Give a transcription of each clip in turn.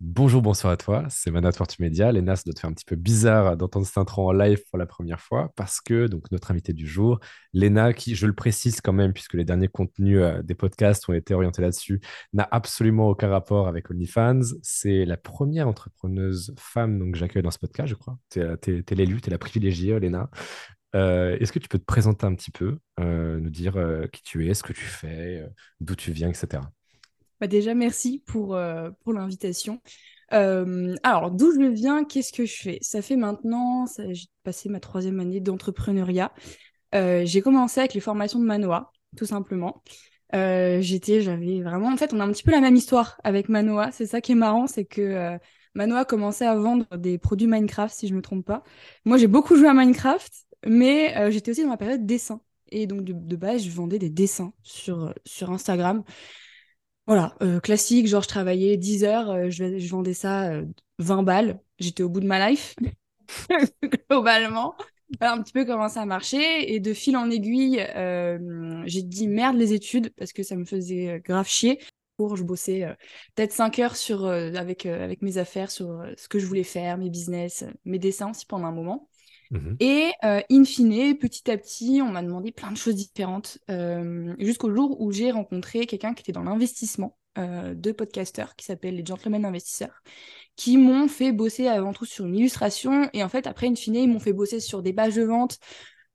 Bonjour, bonsoir à toi, c'est Manat Fortumedia. Léna, ça doit te faire un petit peu bizarre d'entendre cette intro en live pour la première fois parce que donc notre invité du jour, Léna, qui, je le précise quand même, puisque les derniers contenus euh, des podcasts ont été orientés là-dessus, n'a absolument aucun rapport avec OnlyFans. C'est la première entrepreneuse femme donc, que j'accueille dans ce podcast, je crois. Tu es, l'élue, tu es la privilégiée, Léna. Euh, est-ce que tu peux te présenter un petit peu, euh, nous dire qui tu es, ce que tu fais, d'où tu viens, etc. Bah déjà, merci pour, euh, pour l'invitation. Euh, alors, d'où je viens, qu'est-ce que je fais? Ça fait maintenant, j'ai passé ma troisième année d'entrepreneuriat. Euh, j'ai commencé avec les formations de Manoa, tout simplement. J'étais, j'avais vraiment, en fait, on a un petit peu la même histoire avec Manoa. C'est ça qui est marrant, c'est que Manoa commençait à vendre des produits Minecraft, si je me trompe pas. Moi, j'ai beaucoup joué à Minecraft, mais j'étais aussi dans ma période dessin. Et donc, de, de, base, je vendais des dessins sur, sur Instagram. Voilà, euh, classique, genre je travaillais 10 heures, euh, je, vendais ça 20 euh, balles. J'étais au bout de ma life, globalement. un petit peu comment ça marchait. Et de fil en aiguille, j'ai dit merde les études parce que ça me faisait grave chier. Pour, je bossais peut-être 5 heures sur, avec, avec mes affaires, sur ce que je voulais faire, mes business, mes dessins aussi pendant un moment. Mmh et euh, in fine, petit à petit, on m'a demandé plein de choses différentes, euh, jusqu'au jour où j'ai rencontré quelqu'un qui était dans l'investissement euh, de podcasteurs, qui s'appelle les Gentlemen Investisseurs, qui m'ont fait bosser avant tout sur une illustration, et en fait, après, in fine, ils m'ont fait bosser sur des pages de vente,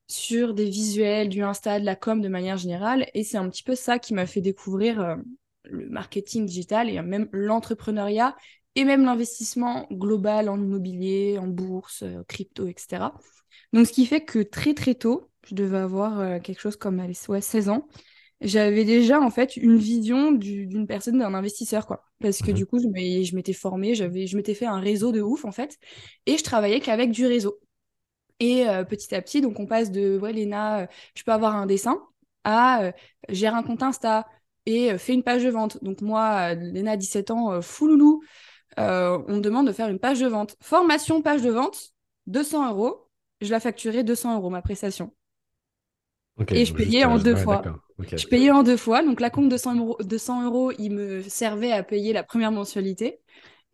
sur des visuels, du Insta, de la com de manière générale, et c'est un petit peu ça qui m'a fait découvrir le marketing digital et même l'entrepreneuriat et même l'investissement global en immobilier, en bourse, euh, crypto, etc. Donc, ce qui fait que très très tôt, je devais avoir euh, quelque chose comme ouais, 16 ans, j'avais déjà en fait une vision d'une personne, d'un investisseur, quoi. Parce que mhm. du coup, je m'étais formée, je m'étais fait un réseau de ouf, en fait, et je travaillais qu'avec du réseau. Et euh, petit à petit, donc on passe de, ouais, Léna, je peux avoir un dessin, à gère un compte Insta et fais une page de vente. Donc moi, Léna, 17 ans, fouloulou, euh, on me demande de faire une page de vente. Formation, page de vente, 200 euros. Je la facturais 200 euros, ma prestation. et je payais en deux fois. je payais en deux fois. Donc, la compte de 200 euros, 200 euros, il me servait à payer la première mensualité.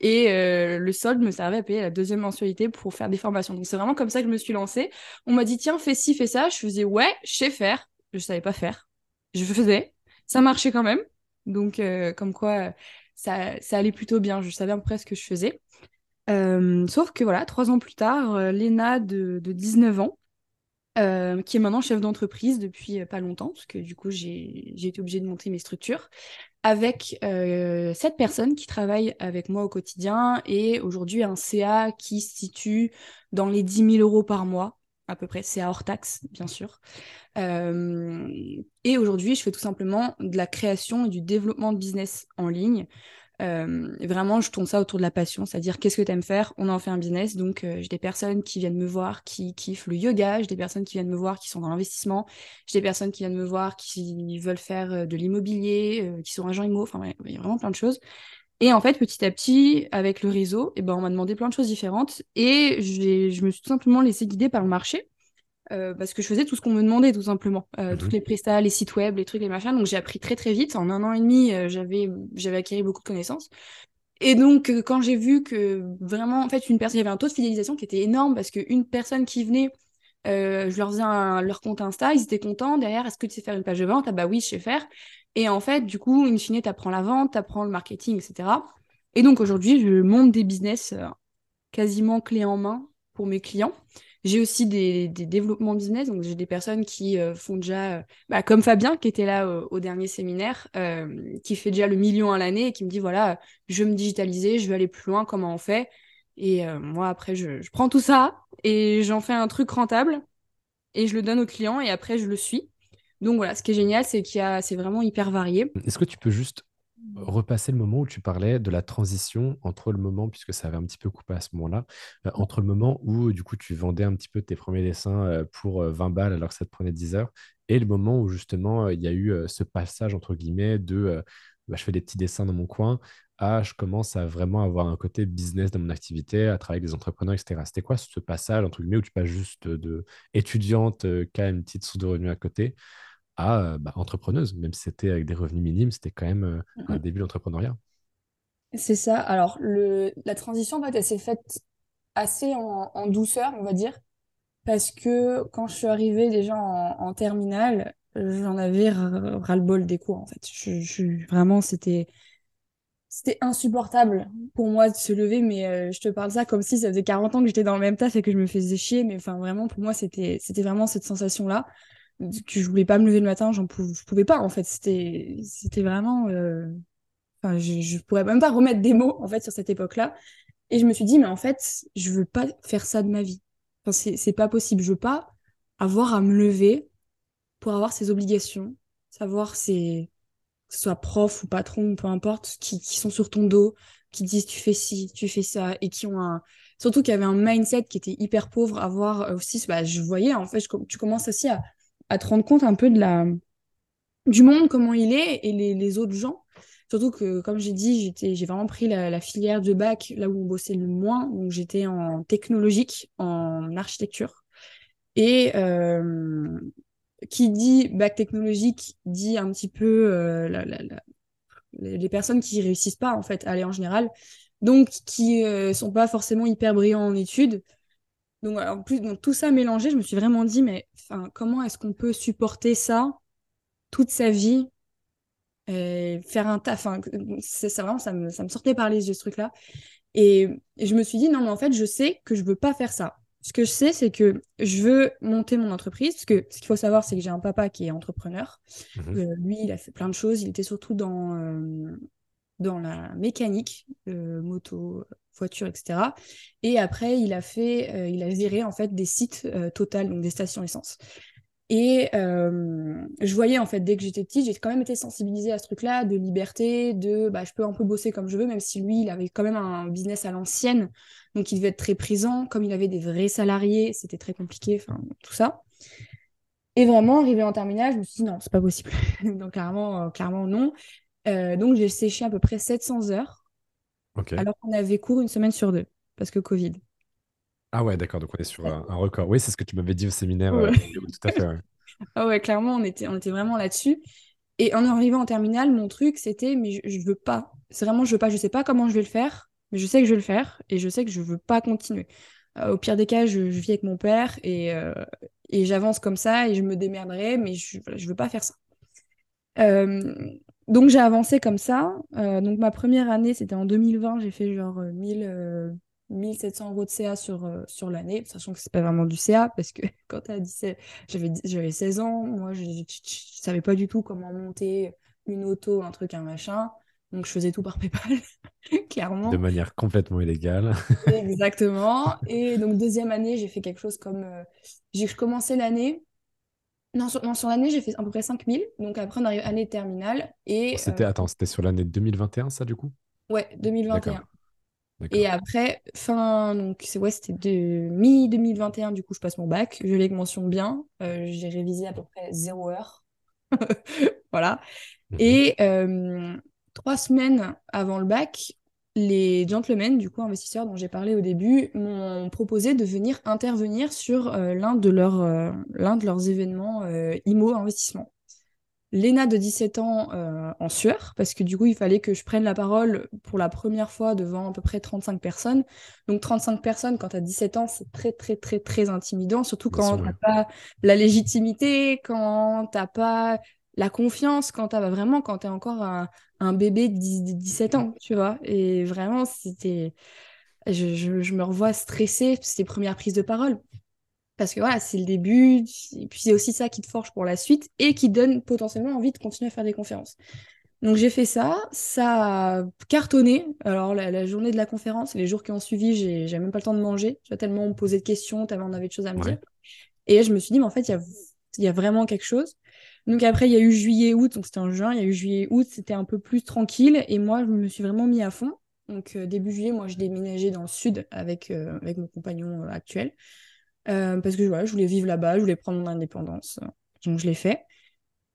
Et euh, le solde me servait à payer la deuxième mensualité pour faire des formations. Donc, c'est vraiment comme ça que je me suis lancée. On m'a dit, tiens, fais ci, fais ça. Je faisais, ouais, je sais faire. Je ne savais pas faire. Je faisais. Ça marchait quand même. Donc, euh, comme quoi, ça, allait plutôt bien. Je savais à peu près ce que je faisais. Euh, sauf que voilà, trois ans plus tard, euh, Léna de, 19 ans, euh, qui est maintenant chef d'entreprise depuis pas longtemps, parce que du coup j'ai été obligée de monter mes structures, avec sept personnes qui travaillent avec moi au quotidien et aujourd'hui un CA qui se situe dans les 10 000 euros par mois à peu près, c'est hors taxe, bien sûr. Euh, et aujourd'hui, je fais tout simplement de la création et du développement de business en ligne. Euh, vraiment, je tourne ça autour de la passion, c'est-à-dire qu'est-ce que tu aimes faire? On en fait un business. Donc, euh, j'ai des personnes qui viennent me voir qui kiffent le yoga, j'ai des personnes qui viennent me voir qui sont dans l'investissement, j'ai des personnes qui viennent me voir qui veulent faire de l'immobilier, qui sont agents immo, enfin, il y a vraiment plein de choses. Et en fait, petit à petit, avec le réseau, eh ben, on m'a demandé plein de choses différentes et je me suis tout simplement laissé guider par le marché euh, parce que je faisais tout ce qu'on me demandait, tout simplement. Euh, toutes mhm. les prestats, les sites web, les trucs, les machins. Donc j'ai appris très très vite. En un an et demi, euh, j'avais j'avais acquis beaucoup de connaissances. Et donc, quand j'ai vu que vraiment, en fait, une personne, il y avait un taux de fidélisation qui était énorme parce qu'une personne qui venait, je leur faisais leur compte Insta, ils étaient contents. Derrière, est-ce que tu sais faire une page de vente? Ah bah oui, je sais faire. Et en fait, du coup, in fine, tu apprends la vente, tu apprends le marketing, etc. Et donc aujourd'hui, je monte des business euh, quasiment clé en main pour mes clients. J'ai aussi des, développements business, donc j'ai des personnes qui euh, font déjà, euh, bah, comme Fabien qui était là au dernier séminaire, qui fait déjà le million à l'année et qui me dit voilà, je veux me digitaliser, je veux aller plus loin, comment on fait? Et moi après, je, prends tout ça et j'en fais un truc rentable et je le donne aux clients et après je le suis. Donc voilà, ce qui est génial, c'est qu'il y a, c'est vraiment hyper varié. Est-ce que tu peux juste repasser le moment où tu parlais de la transition entre le moment, puisque ça avait un petit peu coupé à ce moment-là, euh, entre le moment où du coup tu vendais un petit peu tes premiers dessins euh, pour 20 euh, balles alors que ça te prenait 10 heures, et le moment où justement il y a eu ce passage entre guillemets de bah, je fais des petits dessins dans mon coin à je commence à vraiment avoir un côté business dans mon activité, à travailler avec des entrepreneurs, etc. C'était quoi ce passage entre guillemets où tu passes juste de étudiante qui a une petite source de revenus à côté à bah, entrepreneuse, même si c'était avec des revenus minimes, c'était quand même un début d'entrepreneuriat? C'est ça. Alors, le, la transition, en fait, elle s'est faite assez en, en douceur, on va dire, parce que quand je suis arrivée déjà en, en terminale, j'en avais ras- ras-le-bol des cours, en fait. Je, je- vraiment, c'était, c'était insupportable pour moi de se lever, mais euh, je te parle ça comme si ça faisait 40 ans que j'étais dans le même taf et que je me faisais chier, mais enfin, vraiment, pour moi, c'était, c'était vraiment cette sensation-là, que je voulais pas me lever le matin, j'en pouvais, je pouvais pas, en fait. C'était, c'était vraiment, euh, enfin, je, je pourrais même pas remettre des mots, en fait, sur cette époque-là. Et je me suis dit, mais en fait, je veux pas faire ça de ma vie. Enfin, c'est, c'est pas possible. Je veux pas avoir à me lever pour avoir ces obligations, savoir ces, que ce soit prof ou patron, peu importe, qui, sont sur ton dos, qui disent tu fais ci, tu fais ça, et qui ont un. Surtout qu'il y avait un mindset qui était hyper pauvre, à voir aussi, bah, je voyais, en fait, tu commences aussi à, te rendre compte un peu de la, du monde, comment il est, et les, autres gens. Surtout que, comme j'ai dit, j'ai vraiment pris la, la filière de bac là où on bossait le moins. Donc, j'étais en technologique, en architecture. Et euh, qui dit bac technologique dit un petit peu euh, les personnes qui réussissent pas, en fait, à aller en général. Donc, qui euh, sont pas forcément hyper brillants en études. Donc, en plus, donc, tout ça mélangé, je me suis vraiment dit, mais comment est-ce qu'on peut supporter ça toute sa vie faire un taf. Enfin, c'est ça, vraiment, ça me, ça me sortait par les yeux, ce truc-là. Et, et je me suis dit, non, mais en fait, je sais que je veux pas faire ça. Ce que je sais, c'est que je veux monter mon entreprise, parce que ce qu'il faut savoir, c'est que j'ai un papa qui est entrepreneur. Mhm. Euh, lui, il a fait plein de choses. Il était surtout dans, euh, dans la mécanique, euh, moto, voiture, etc. Et après, il a fait, il a géré en fait des sites Total, donc des stations essence. Et euh, je voyais en fait dès que j'étais petite, j'ai quand même été sensibilisée à ce truc-là de liberté, de bah, je peux un peu bosser comme je veux, même si lui, il avait quand même un business à l'ancienne, donc il devait être très présent. Comme il avait des vrais salariés, c'était très compliqué, enfin tout ça. Et vraiment, arrivé en terminale, je me suis dit non, c'est pas possible. donc clairement, euh, clairement non. Euh, donc j'ai séché à peu près 700 heures, Ok. alors qu'on avait cours une semaine sur deux, parce que Covid. Ah ouais, d'accord, donc on est sur un, un record. Oui, c'est ce que tu m'avais dit au séminaire. euh, Ouais. tout à fait, ouais. Ah ouais, clairement, on était, on était vraiment là-dessus. Et en arrivant en terminale, mon truc, c'était, mais je, je veux pas. C'est vraiment, je veux pas. Je sais pas comment je vais le faire, mais je sais que je vais le faire et je sais que je veux pas continuer. Euh, au pire des cas, je, vis avec mon père et, euh, et j'avance comme ça et je me démerderai, mais je, voilà, veux pas faire ça. Euh, donc j'ai avancé comme ça. Donc ma première année, c'était en 2020. J'ai fait genre euh, 1000, euh, 1700 euros de CA sur, sur l'année, sachant que c'est pas vraiment du CA parce que quand t'as 17, j'avais, j'avais 16 ans, moi je, je savais pas du tout comment monter une auto, un truc, un machin. Donc je faisais tout par PayPal, De clairement. manière complètement illégale. Exactement. Et donc deuxième année, j'ai fait quelque chose comme... euh, j'ai commencé l'année. Non, sur, non, sur l'année, j'ai fait à peu près 5000. Donc après, on arrive à l'année terminale. Et euh, C'était, attends, c'était sur l'année 2021, ça, du coup? ouais, 2021. D'accord, Et après, fin, donc c'est ouais, c'était de mi-2021, du coup, je passe mon bac. Je l'ai avec mention bien. Euh, j'ai révisé à peu près zéro heure. Voilà. Mhm. Et euh, trois semaines avant le bac, les gentlemen, du coup, investisseurs dont j'ai parlé au début, m'ont proposé de venir intervenir sur euh, l'un de leurs, euh, de leurs événements euh, IMO investissement. Léna de 17 ans euh, en sueur, parce que du coup, il fallait que je prenne la parole pour la première fois devant à peu près 35 personnes. Donc 35 personnes, quand tu as 17 ans, c'est très, très, très, très intimidant, surtout quand n'as pas la légitimité, quand tu n'as pas la confiance, quand tu as vraiment, quand tu es encore un, un bébé de 10 de 17 ans, tu vois. Et vraiment, c'était... Je, je, je me revois stressée, les premières prises de parole. Parce que voilà, c'est le début, et puis c'est aussi ça qui te forge pour la suite et qui donne potentiellement envie de continuer à faire des conférences. Donc j'ai fait ça, ça a cartonné. Alors la, la journée de la conférence, les jours qui ont suivi, j'ai j'ai même pas le temps de manger. Tu vois, tellement on me posait de questions, tellement on avait de choses à me dire. Et je me suis dit, mais en fait, il y a, il y a vraiment quelque chose. Donc après, il y a eu juillet-août, donc c'était en juin, il y a eu juillet-août, c'était un peu plus tranquille. Et moi, je me suis vraiment mis à fond. Donc euh, début juillet, moi, je déménageais dans le sud avec, euh, avec mon compagnon euh, actuel. Parce que voilà, je voulais vivre là-bas, je voulais prendre mon indépendance. Donc je l'ai fait.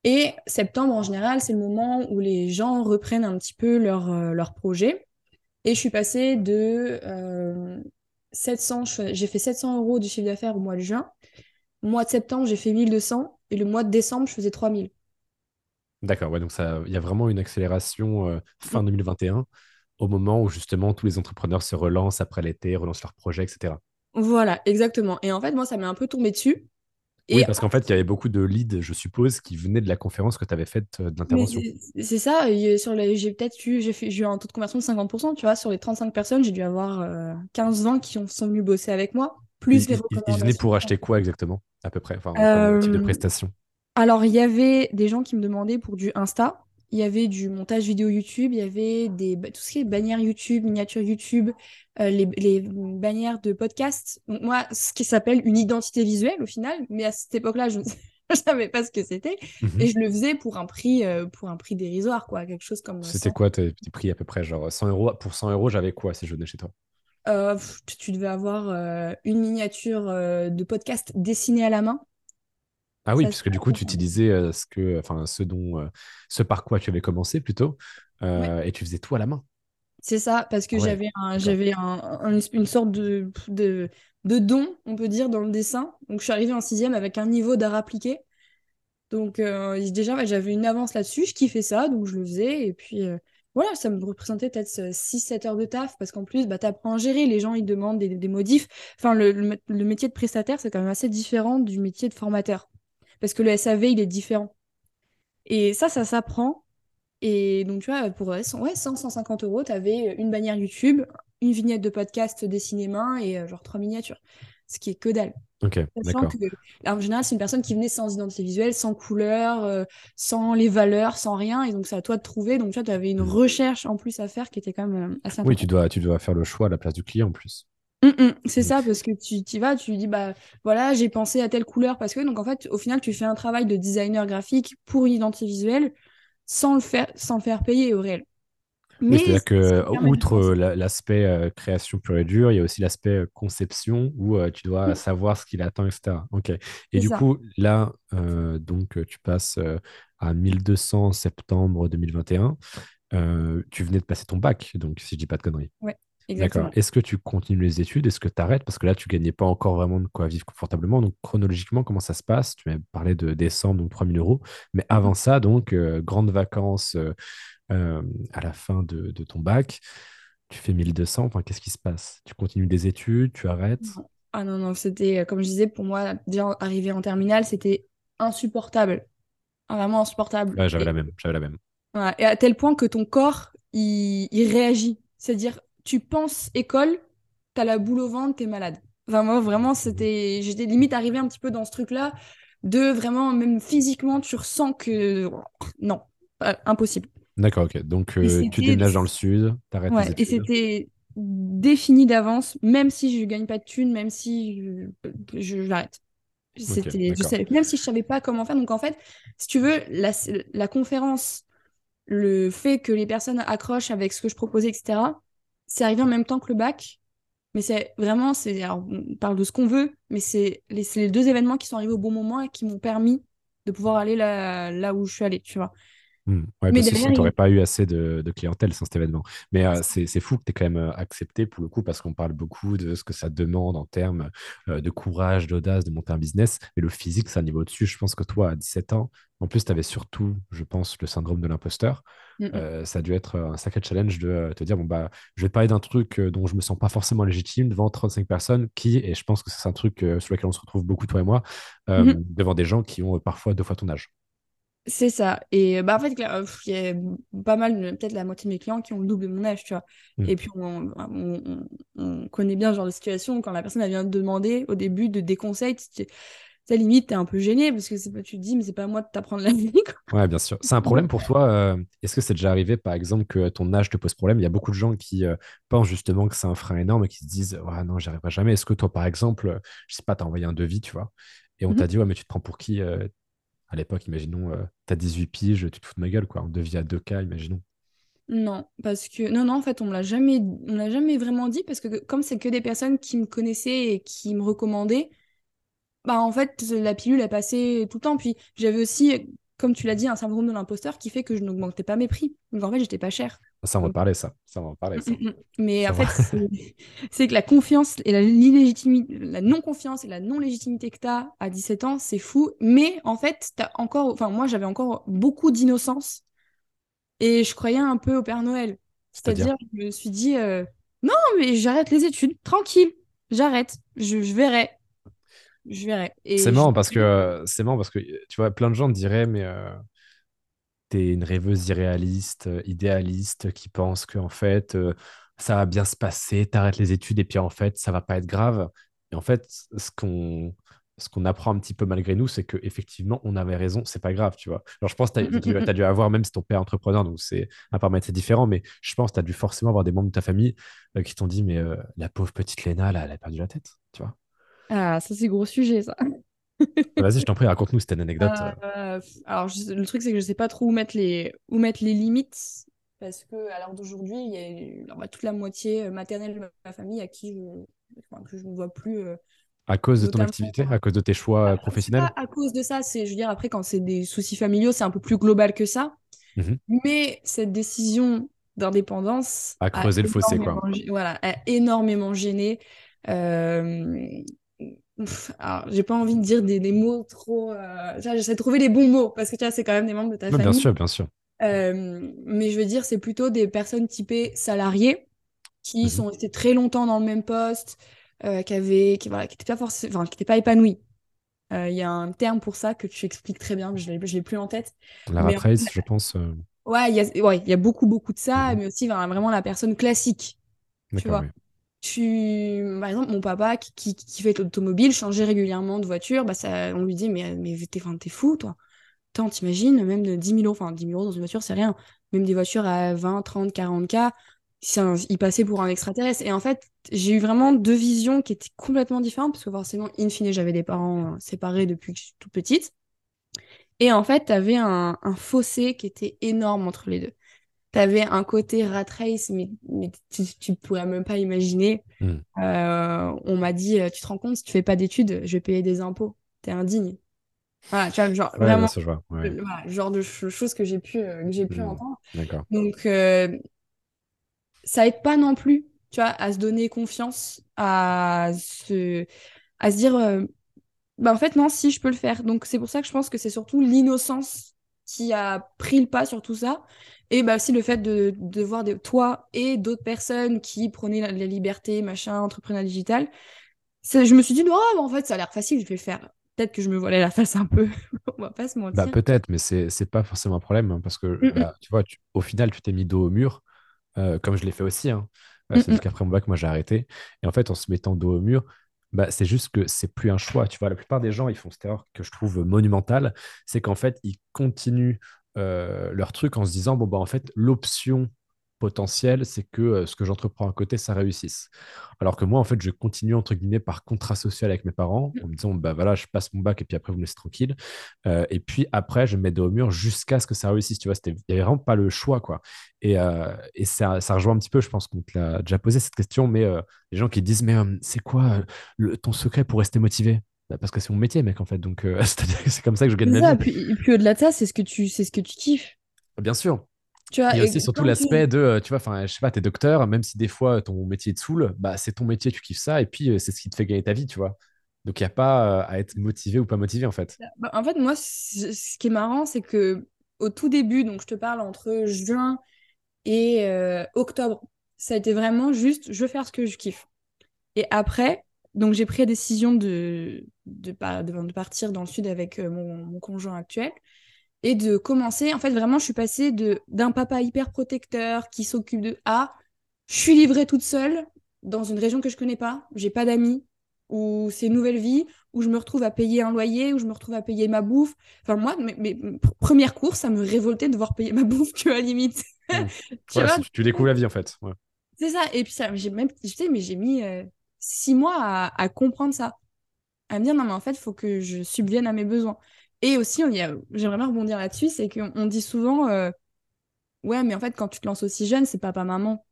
Et septembre, en général, c'est le moment où les gens reprennent un petit peu leur, leur projet. Et je suis passée de euh, 700, je fais- j'ai fait 700 euros de chiffre d'affaires au mois de juin. Mois de septembre, j'ai fait 1200. Et le mois de décembre, je faisais 3000. D'accord, ouais, donc il y a vraiment une accélération euh, fin 2021. au moment où justement tous les entrepreneurs se relancent après l'été, relancent leurs projets, etc. Voilà, exactement. Et en fait, moi, ça m'est un peu tombé dessus. Oui, parce qu'en fait, il y avait beaucoup de leads, je suppose, qui venaient de la conférence que tu avais faite euh, d'intervention. c'est c'est ça, sur les, j'ai peut-être eu, j'ai eu un taux de conversion de 50%, tu vois, sur les 35 personnes, j'ai dû avoir euh, 15-20 qui ont, sont venus bosser avec moi, plus Ils, les venaient pour acheter quoi exactement, à peu près, enfin, comme type de Euh, prestation? Alors, il y avait des gens qui me demandaient pour du Insta, il y avait du montage vidéo YouTube, il y avait des, tout ce qui est bannières YouTube, miniatures YouTube, euh, les, les bannières de podcast. Donc, moi, ce qui s'appelle une identité visuelle au final, mais à cette époque-là, je ne je savais pas ce que c'était. Et Mhm. je le faisais pour un prix, euh, pour un prix dérisoire, quoi, quelque chose comme C'était 100. quoi tes petits prix à peu près, genre 100 euros? Pour 100 euros, j'avais quoi si je venais chez toi? Euh, tu devais avoir euh, une miniature euh, de podcast dessinée à la main. Ah oui, Ça, puisque du coup, tu utilisais ce que, enfin, ce dont, ce par quoi tu avais commencé plutôt, ouais. et tu faisais tout à la main. C'est ça, parce que ouais, j'avais un, j'avais un, un- une sorte de, de, de don, on peut dire, dans le dessin. Donc, je suis arrivée en sixième avec un niveau d'art appliqué. Donc, euh, déjà, ouais, j'avais une avance là-dessus. Je kiffais ça, donc je le faisais. Et puis, euh, voilà, ça me représentait peut-être six sept heures de taf, parce qu'en plus, bah, tu apprends à gérer. Les gens, ils demandent des, modifs. Enfin, le, métier de prestataire, c'est quand même assez différent du métier de formateur. Parce que le SAV, il est différent. Et ça, ça s'apprend. Et donc, tu vois, pour ouais, 100, ouais, 100, 150 euros, tu avais une bannière YouTube, une vignette de podcast dessinée main et euh, genre trois miniatures. Ce qui est que dalle. Ok, Sachant d'accord. que, alors, en général, c'est une personne qui venait sans identité visuelle, sans couleur, euh, sans les valeurs, sans rien. Et donc, c'est à toi de trouver. Donc, tu avais une Hmm. recherche en plus à faire qui était quand même euh, assez Oui, tu importante. dois, tu dois faire le choix à la place du client en plus. Hum, hum, c'est ça, parce que tu y vas, tu lui dis, bah voilà, j'ai pensé à telle couleur, parce que, donc en fait, au final, tu fais un travail de designer graphique pour une identité visuelle sans le faire, sans le faire payer au réel. Mais c'est-à-dire ce que, de outre euh, l'aspect euh, création pure et dure, il y a aussi l'aspect euh, conception où euh, tu dois Mm, savoir ce qu'il attend, etc. Ok. Et du ça. coup, là, euh, donc, euh, tu passes euh, à 1200 septembre 2021. Euh, tu venais de passer ton bac, donc si je dis pas de conneries. Ouais, D'accord. exactement. Est-ce que tu continues les études? Est-ce que tu arrêtes? Parce que là, tu gagnais pas encore vraiment de quoi vivre confortablement. Donc, chronologiquement, comment ça se passe? Tu m'as parlé de décembre, donc 3000 euros. Mais Mm, avant ça, donc, euh, grandes vacances euh, euh, à la fin de, de ton bac. Tu fais 1200. Enfin, qu'est-ce qui se passe? Tu continues des études? Tu arrêtes? Ah non, non, c'était, euh, comme je disais, pour moi, déjà arrivé en terminale, c'était insupportable. Ah, Vraiment insupportable. Ouais, j'avais la même. J'avais la même. et à tel point que ton corps, il, il réagit. C'est-à-dire, tu penses école, t'as la boule au ventre, t'es malade. Enfin, moi, vraiment, Mhm. c'était... J'étais limite arrivée un petit peu dans ce truc-là, de vraiment, même physiquement, tu ressens que... Non, impossible. D'accord, ok. Donc, euh, tu déménages dans le sud, tu arrêtes tes Ouais, et c'était défini d'avance, même si je gagne pas de thunes, même si je, C'était, savais, même si je savais pas comment faire. Donc en fait, si tu veux, la, la conférence, le fait que les personnes accrochent avec ce que je proposais, etc., c'est arrivé en même temps que le bac. Mais c'est vraiment, c'est, alors, on parle de ce qu'on veut, mais c'est les, les deux événements qui sont arrivés au bon moment et qui m'ont permis de pouvoir aller là, là où je suis allée, tu vois. Hmm. Ouais, Mais parce que tu n'aurais il- pas eu assez de, de clientèle sans cet événement. Mais euh, c'est fou que tu aies quand même euh, accepté pour le coup, parce qu'on parle beaucoup de ce que ça demande en termes euh, de courage, d'audace, de monter un business. Mais le physique, c'est un niveau au-dessus. Je pense que toi, à 17 ans, en plus, tu avais surtout, je pense, le syndrome de l'imposteur. Mm, mm. Euh, ça a dû être un sacré challenge de te dire, bon, bah, je vais parler d'un truc dont je me sens pas forcément légitime devant 35 personnes qui, et je pense que c'est un truc sur lequel on se retrouve beaucoup, toi et moi, Mhm. devant des gens qui ont parfois deux fois ton âge. C'est ça. Et bah, en fait, euh, il y a pas mal, peut-être la moitié de mes clients qui ont le double de mon âge, tu vois. Hmm. Et puis, on, on- on- on connaît bien ce genre de situation quand la personne elle vient te demander au début de des conseils. Tu, tu- limite, t'es un peu gêné parce que c'est pas, tu te dis, mais c'est pas à moi de t'apprendre la vie, quoi. Ouais, bien sûr. C'est un problème pour toi. euh, Est-ce que c'est déjà arrivé, par exemple, que ton âge te pose problème? Il y a beaucoup de gens qui euh, pensent justement que c'est un frein énorme et qui se disent, ouais, non, j'y arriverai jamais. Est-ce que toi, par exemple, je sais pas, t'as envoyé un devis, tu vois, et on Mhm. t'a dit, ouais, mais tu te prends pour qui euh, à l'époque, imaginons, euh, t'as 18 piges, tu te fous de ma gueule, quoi. Un devis à deux k imaginons. Non, parce que non, non, en fait, on me l'a jamais, on l'a jamais vraiment dit parce que comme c'est que des personnes qui me connaissaient et qui me recommandaient, bah en fait, la pilule a passé tout le temps. Puis j'avais aussi, comme tu l'as dit, un syndrome de l'imposteur qui fait que je n'augmentais pas mes prix. Donc en fait, j'étais pas chère. Ça, on va Donc, parler, ça. Ça, on va parler, mm, ça. mm, mm. Mais Ça en va. fait, c'est que la confiance et la, non-confiance et la non-légitimité que tu as à 17 ans, c'est fou. Mais en fait, t'as encore, enfin, moi, j'avais encore beaucoup d'innocence et je croyais un peu au Père Noël. C'est-à-dire, je me suis dit, euh, non, mais j'arrête les études, tranquille, j'arrête, je, verrai. Je verrai. C'est marrant parce que c'est marrant parce que tu vois, plein de gens diraient, mais euh, t'es une rêveuse irréaliste, euh, idéaliste, qui pense qu'en fait, ça va bien se passer, t'arrêtes les études et puis en fait, ça va pas être grave. Et en fait, ce qu'on ce qu'on apprend un petit peu malgré nous, c'est qu'effectivement, on avait raison, c'est pas grave, tu vois. Alors, je pense que tu as, dû avoir, même si ton père est entrepreneur, donc c'est un paramètre différent, mais je pense que tu as dû forcément avoir des membres de ta famille euh, qui t'ont dit, mais euh, la pauvre petite Léna, là, elle a perdu la tête, tu vois. Ah, ça, c'est gros sujet, ça. Vas-y, je t'en prie, raconte-nous cette anecdote. Euh, alors, le truc, c'est que je sais pas trop où mettre les, où mettre les limites, parce que à l'heure d'aujourd'hui, il y a toute la moitié maternelle de ma famille à qui je, que je ne vois plus à cause de ton activité, à cause de tes choix euh, professionnels? À cause de ça, c'est, je veux dire, après, quand c'est des soucis familiaux, c'est un peu plus global que ça. Mhm. Mais cette décision d'indépendance a creusé le fossé, quoi. Voilà, a énormément gêné. Euh... Alors, j'ai pas envie de dire des, des mots trop. Euh... J'essaie de trouver les bons mots parce que tu vois, c'est quand même des membres de ta famille. Bien sûr, bien sûr. Euh, mais je veux dire, c'est plutôt des personnes typées salariées qui mhm. sont restées très longtemps dans le même poste, euh, qui avait, qui voilà, qui pas forcément, enfin, qui pas épanoui. Euh, il y a un terme pour ça que tu expliques très bien, je l'ai plus en tête. La rat race, je pense. Ouais, il y a, ouais, y a beaucoup, beaucoup de ça, mhm. mais aussi vraiment la personne classique. Tu vois. Tu... Par exemple, mon papa qui, qui, fait l'automobile, changeait régulièrement de voiture, bah ça, on lui dit Mais, mais t'es es fou, toi. Tant, t'imagines, même de 10 000 euros, enfin 10 000 euros dans une voiture, c'est rien. Même des voitures à 20, 30, 40 k il passait pour un extraterrestre. Et en fait, j'ai eu vraiment deux visions qui étaient complètement différentes, parce que forcément, in fine, j'avais des parents euh, séparés depuis que je suis toute petite. Et en fait, tu avais un, fossé qui était énorme entre les deux. Tu avais un côté rat race, mais, tu, ne pourrais même pas imaginer. Hmm. Euh, on m'a dit, euh, tu te rends compte, si tu fais pas d'études, je vais payer des impôts. Tu es indigne. Voilà, tu vois, genre, vraiment, genre de choses que j'ai pu, que j'ai pu hmm. entendre. Donc, ça aide pas non plus, tu vois, à se donner confiance, à se, à se dire, euh, bah en fait non, si je peux le faire. Donc c'est pour ça que je pense que c'est surtout l'innocence qui a pris le pas sur tout ça. Et bah aussi le fait de, de voir des, toi et d'autres personnes qui prenaient la, liberté, machin, entrepreneur digital. Je me suis dit, bah, en fait, ça a l'air facile, je vais le faire. Peut-être que je me voilais la face un peu, on va pas se mentir. Bah, peut-être, mais c'est pas forcément un problème, hein, parce que bah, tu vois, au final, tu t'es mis dos au mur. Euh, comme je l'ai fait aussi. Hein. Euh, c'est juste qu'après mon bac, moi, j'ai arrêté. Et en fait, en se mettant dos au mur, bah, c'est juste que c'est plus un choix. Tu vois, la plupart des gens, ils font cette erreur que je trouve monumentale, c'est qu'en fait, ils continuent euh, leur truc en se disant, bon, bah, en fait, l'option potentiel, c'est que euh, ce que j'entreprends à côté, ça réussisse. Alors que moi, en fait, je continue, entre guillemets, par contrat social avec mes parents, en me disant, bah voilà, je passe mon bac et puis après, vous me laissez tranquille. Euh, et puis après, je me mets dos au mur jusqu'à ce que ça réussisse. Tu vois, il n'y avait vraiment pas le choix, quoi. Et, et ça, ça, rejoint un petit peu, je pense qu'on te l'a déjà posé cette question, mais les gens qui disent, mais c'est quoi le, ton secret pour rester motivé? Parce que c'est mon métier, mec, en fait. Donc, c'est comme ça que je gagne ma vie. Et puis, au-delà de ça, c'est ce que tu, c'est ce que tu kiffes. Bien sûr. Tu vois, et aussi surtout l'aspect de, euh, tu vois, enfin, je sais pas, t'es docteur, même si des fois ton métier te saoule, bah, c'est ton métier, tu kiffes ça, et puis euh, c'est ce qui te fait gagner ta vie, tu vois. Donc il n'y a pas euh, à être motivé ou pas motivé, en fait. Bah, en fait, moi, ce qui est marrant, c'est que au tout début, donc je te parle entre juin et octobre, ça a été vraiment juste, je veux faire ce que je kiffe. Et après, donc j'ai pris la décision de, de, de, partir dans le sud avec mon, mon conjoint actuel et de commencer. En fait, vraiment, je suis passée de d'un papa hyper protecteur qui s'occupe de A, je suis livrée toute seule dans une région que je connais pas, j'ai pas d'amis, où c'est une nouvelle vie, où je me retrouve à payer un loyer, où je me retrouve à payer ma bouffe. Enfin, moi, mes, premières courses, ça me révoltait de devoir payer ma bouffe, tu vois, limite. Mmh. tu, tu, découvres la vie, en fait. C'est ça. Et puis, ça, j'ai même, tu sais, mais j'ai mis euh, six mois à, à, comprendre ça. À me dire, non, mais en fait, il faut que je subvienne à mes besoins. Et aussi, j'aimerais bien rebondir là-dessus, c'est qu'on dit souvent, euh, ouais, mais en fait, quand tu te lances aussi jeune, c'est papa-maman.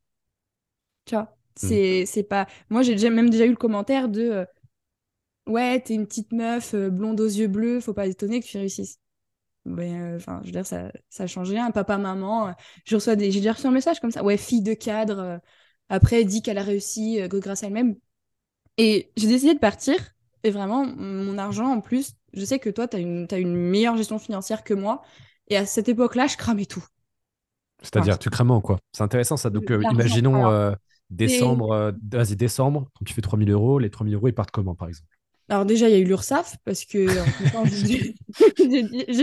Tu vois, mm. c'est pas... Moi, j'ai même déjà eu le commentaire de, euh, ouais, t'es une petite meuf, euh, blonde aux yeux bleus, faut pas étonner que tu réussisses. Enfin, je veux dire, ça, ça change rien. Papa-maman, je reçois des... j'ai déjà reçu un message comme ça, ouais, fille de cadre, après, elle dit qu'elle a réussi grâce à elle-même. Et j'ai décidé de partir, et vraiment, mon argent, en plus, je sais que toi, tu as une, as une meilleure gestion financière que moi. Et à cette époque-là, je cramais tout. C'est-à-dire, tu crames en quoi? C'est intéressant ça. Donc, euh, imaginons euh, décembre, euh, vas-y, décembre, quand tu fais 3000 euros, les 3000 euros, ils partent comment, par exemple? Alors, déjà, il y a eu l'URSAF, parce que j'ai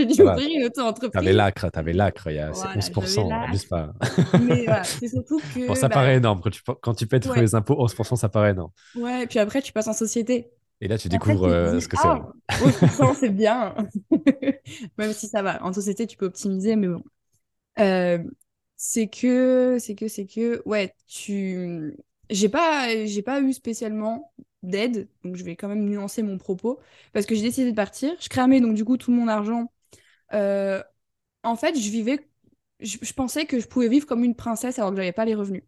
dû, ouvrir une auto-entreprise. T'avais l'acre, t'avais l'acre, il y a 11%, juste pas? Mais voilà, c'est surtout que. Bon, ça bah paraît énorme. Quand tu, quand tu payes les impôts, 11%, ça paraît énorme. Ouais, et puis après, tu passes en société. Et là, tu découvres ce que c'est. Ah, c'est bien. Même si ça va. En société, tu peux optimiser, mais bon. Euh, c'est que, c'est que, c'est que, ouais, tu. J'ai pas, j'ai pas eu spécialement d'aide, donc je vais quand même nuancer mon propos, parce que j'ai décidé de partir. Je cramais donc du coup tout mon argent. Euh, en fait, je vivais, je, pensais que je pouvais vivre comme une princesse alors que j'avais pas les revenus,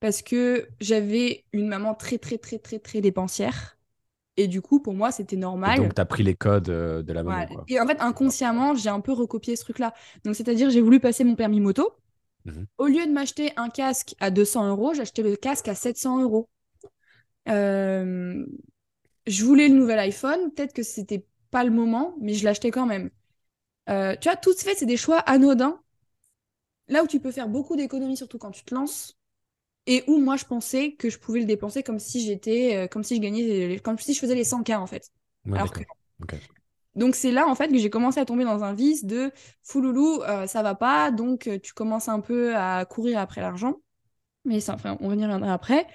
parce que j'avais une maman très très très très très dépensière. Et du coup, pour moi, c'était normal. donc, tu as pris les codes euh, de la maman. Et en fait, inconsciemment, j'ai un peu recopié ce truc-là. Donc, c'est-à-dire, j'ai voulu passer mon permis moto. Mhm. Au lieu de m'acheter un casque à 200 euros, acheté le casque à 700 euros. Euh, je voulais le nouvel iPhone. Peut-être que c'était pas le moment, mais je l'achetais quand même. Euh, tu vois, tout ce fait, c'est des choix anodins. Là où tu peux faire beaucoup d'économies, surtout quand tu te lances, et où moi je pensais que je pouvais le dépenser comme si j'étais euh, comme si je gagnais comme si je faisais les 100K en fait. Donc c'est là en fait que j'ai commencé à tomber dans un vice de fouloulou, euh, ça va pas, donc tu commences un peu à courir après l'argent. Mais ça, enfin, on reviendra après.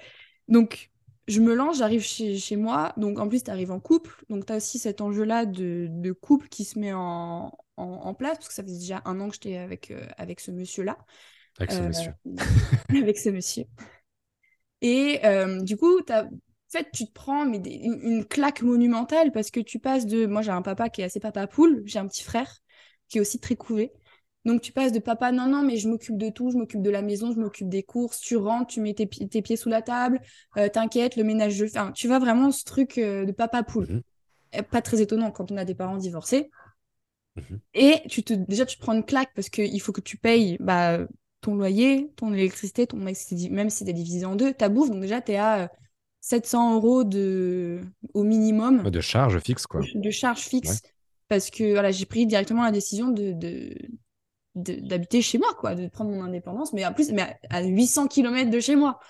Donc je me lance, j'arrive chez, chez, moi. Donc en plus, tu arrives en couple. Donc tu as aussi cet enjeu-là de, de, couple qui se met en, en, place, parce que ça faisait déjà un an que j'étais avec, avec ce monsieur-là. Avec ce monsieur. avec ce monsieur. Et euh, du coup, as... En fait, tu te prends mais une, claque monumentale parce que tu passes de. Moi, j'ai un papa qui est assez papa poule, j'ai un petit frère qui est aussi très couvé. Donc, tu passes de papa, non, non, mais je m'occupe de tout, je m'occupe de la maison, je m'occupe des courses, tu rentres, tu mets tes, tes pieds sous la table, euh, t'inquiète, le ménage, je Enfin, tu vois vraiment ce truc euh, de papa poule. Mhm. Pas très étonnant quand on a des parents divorcés. Mhm. Et tu te, déjà, tu prends une claque parce qu'il faut que tu payes bah, ton loyer, ton électricité, ton même si tu es divisé en deux, ta bouffe, donc déjà tu es à 700 euh, euros de... au minimum. De charge fixe, quoi. De charge fixe. Parce que voilà, j'ai pris directement la décision de, d'habiter chez moi, quoi, de prendre mon indépendance, mais en plus, mais à 800 km de chez moi.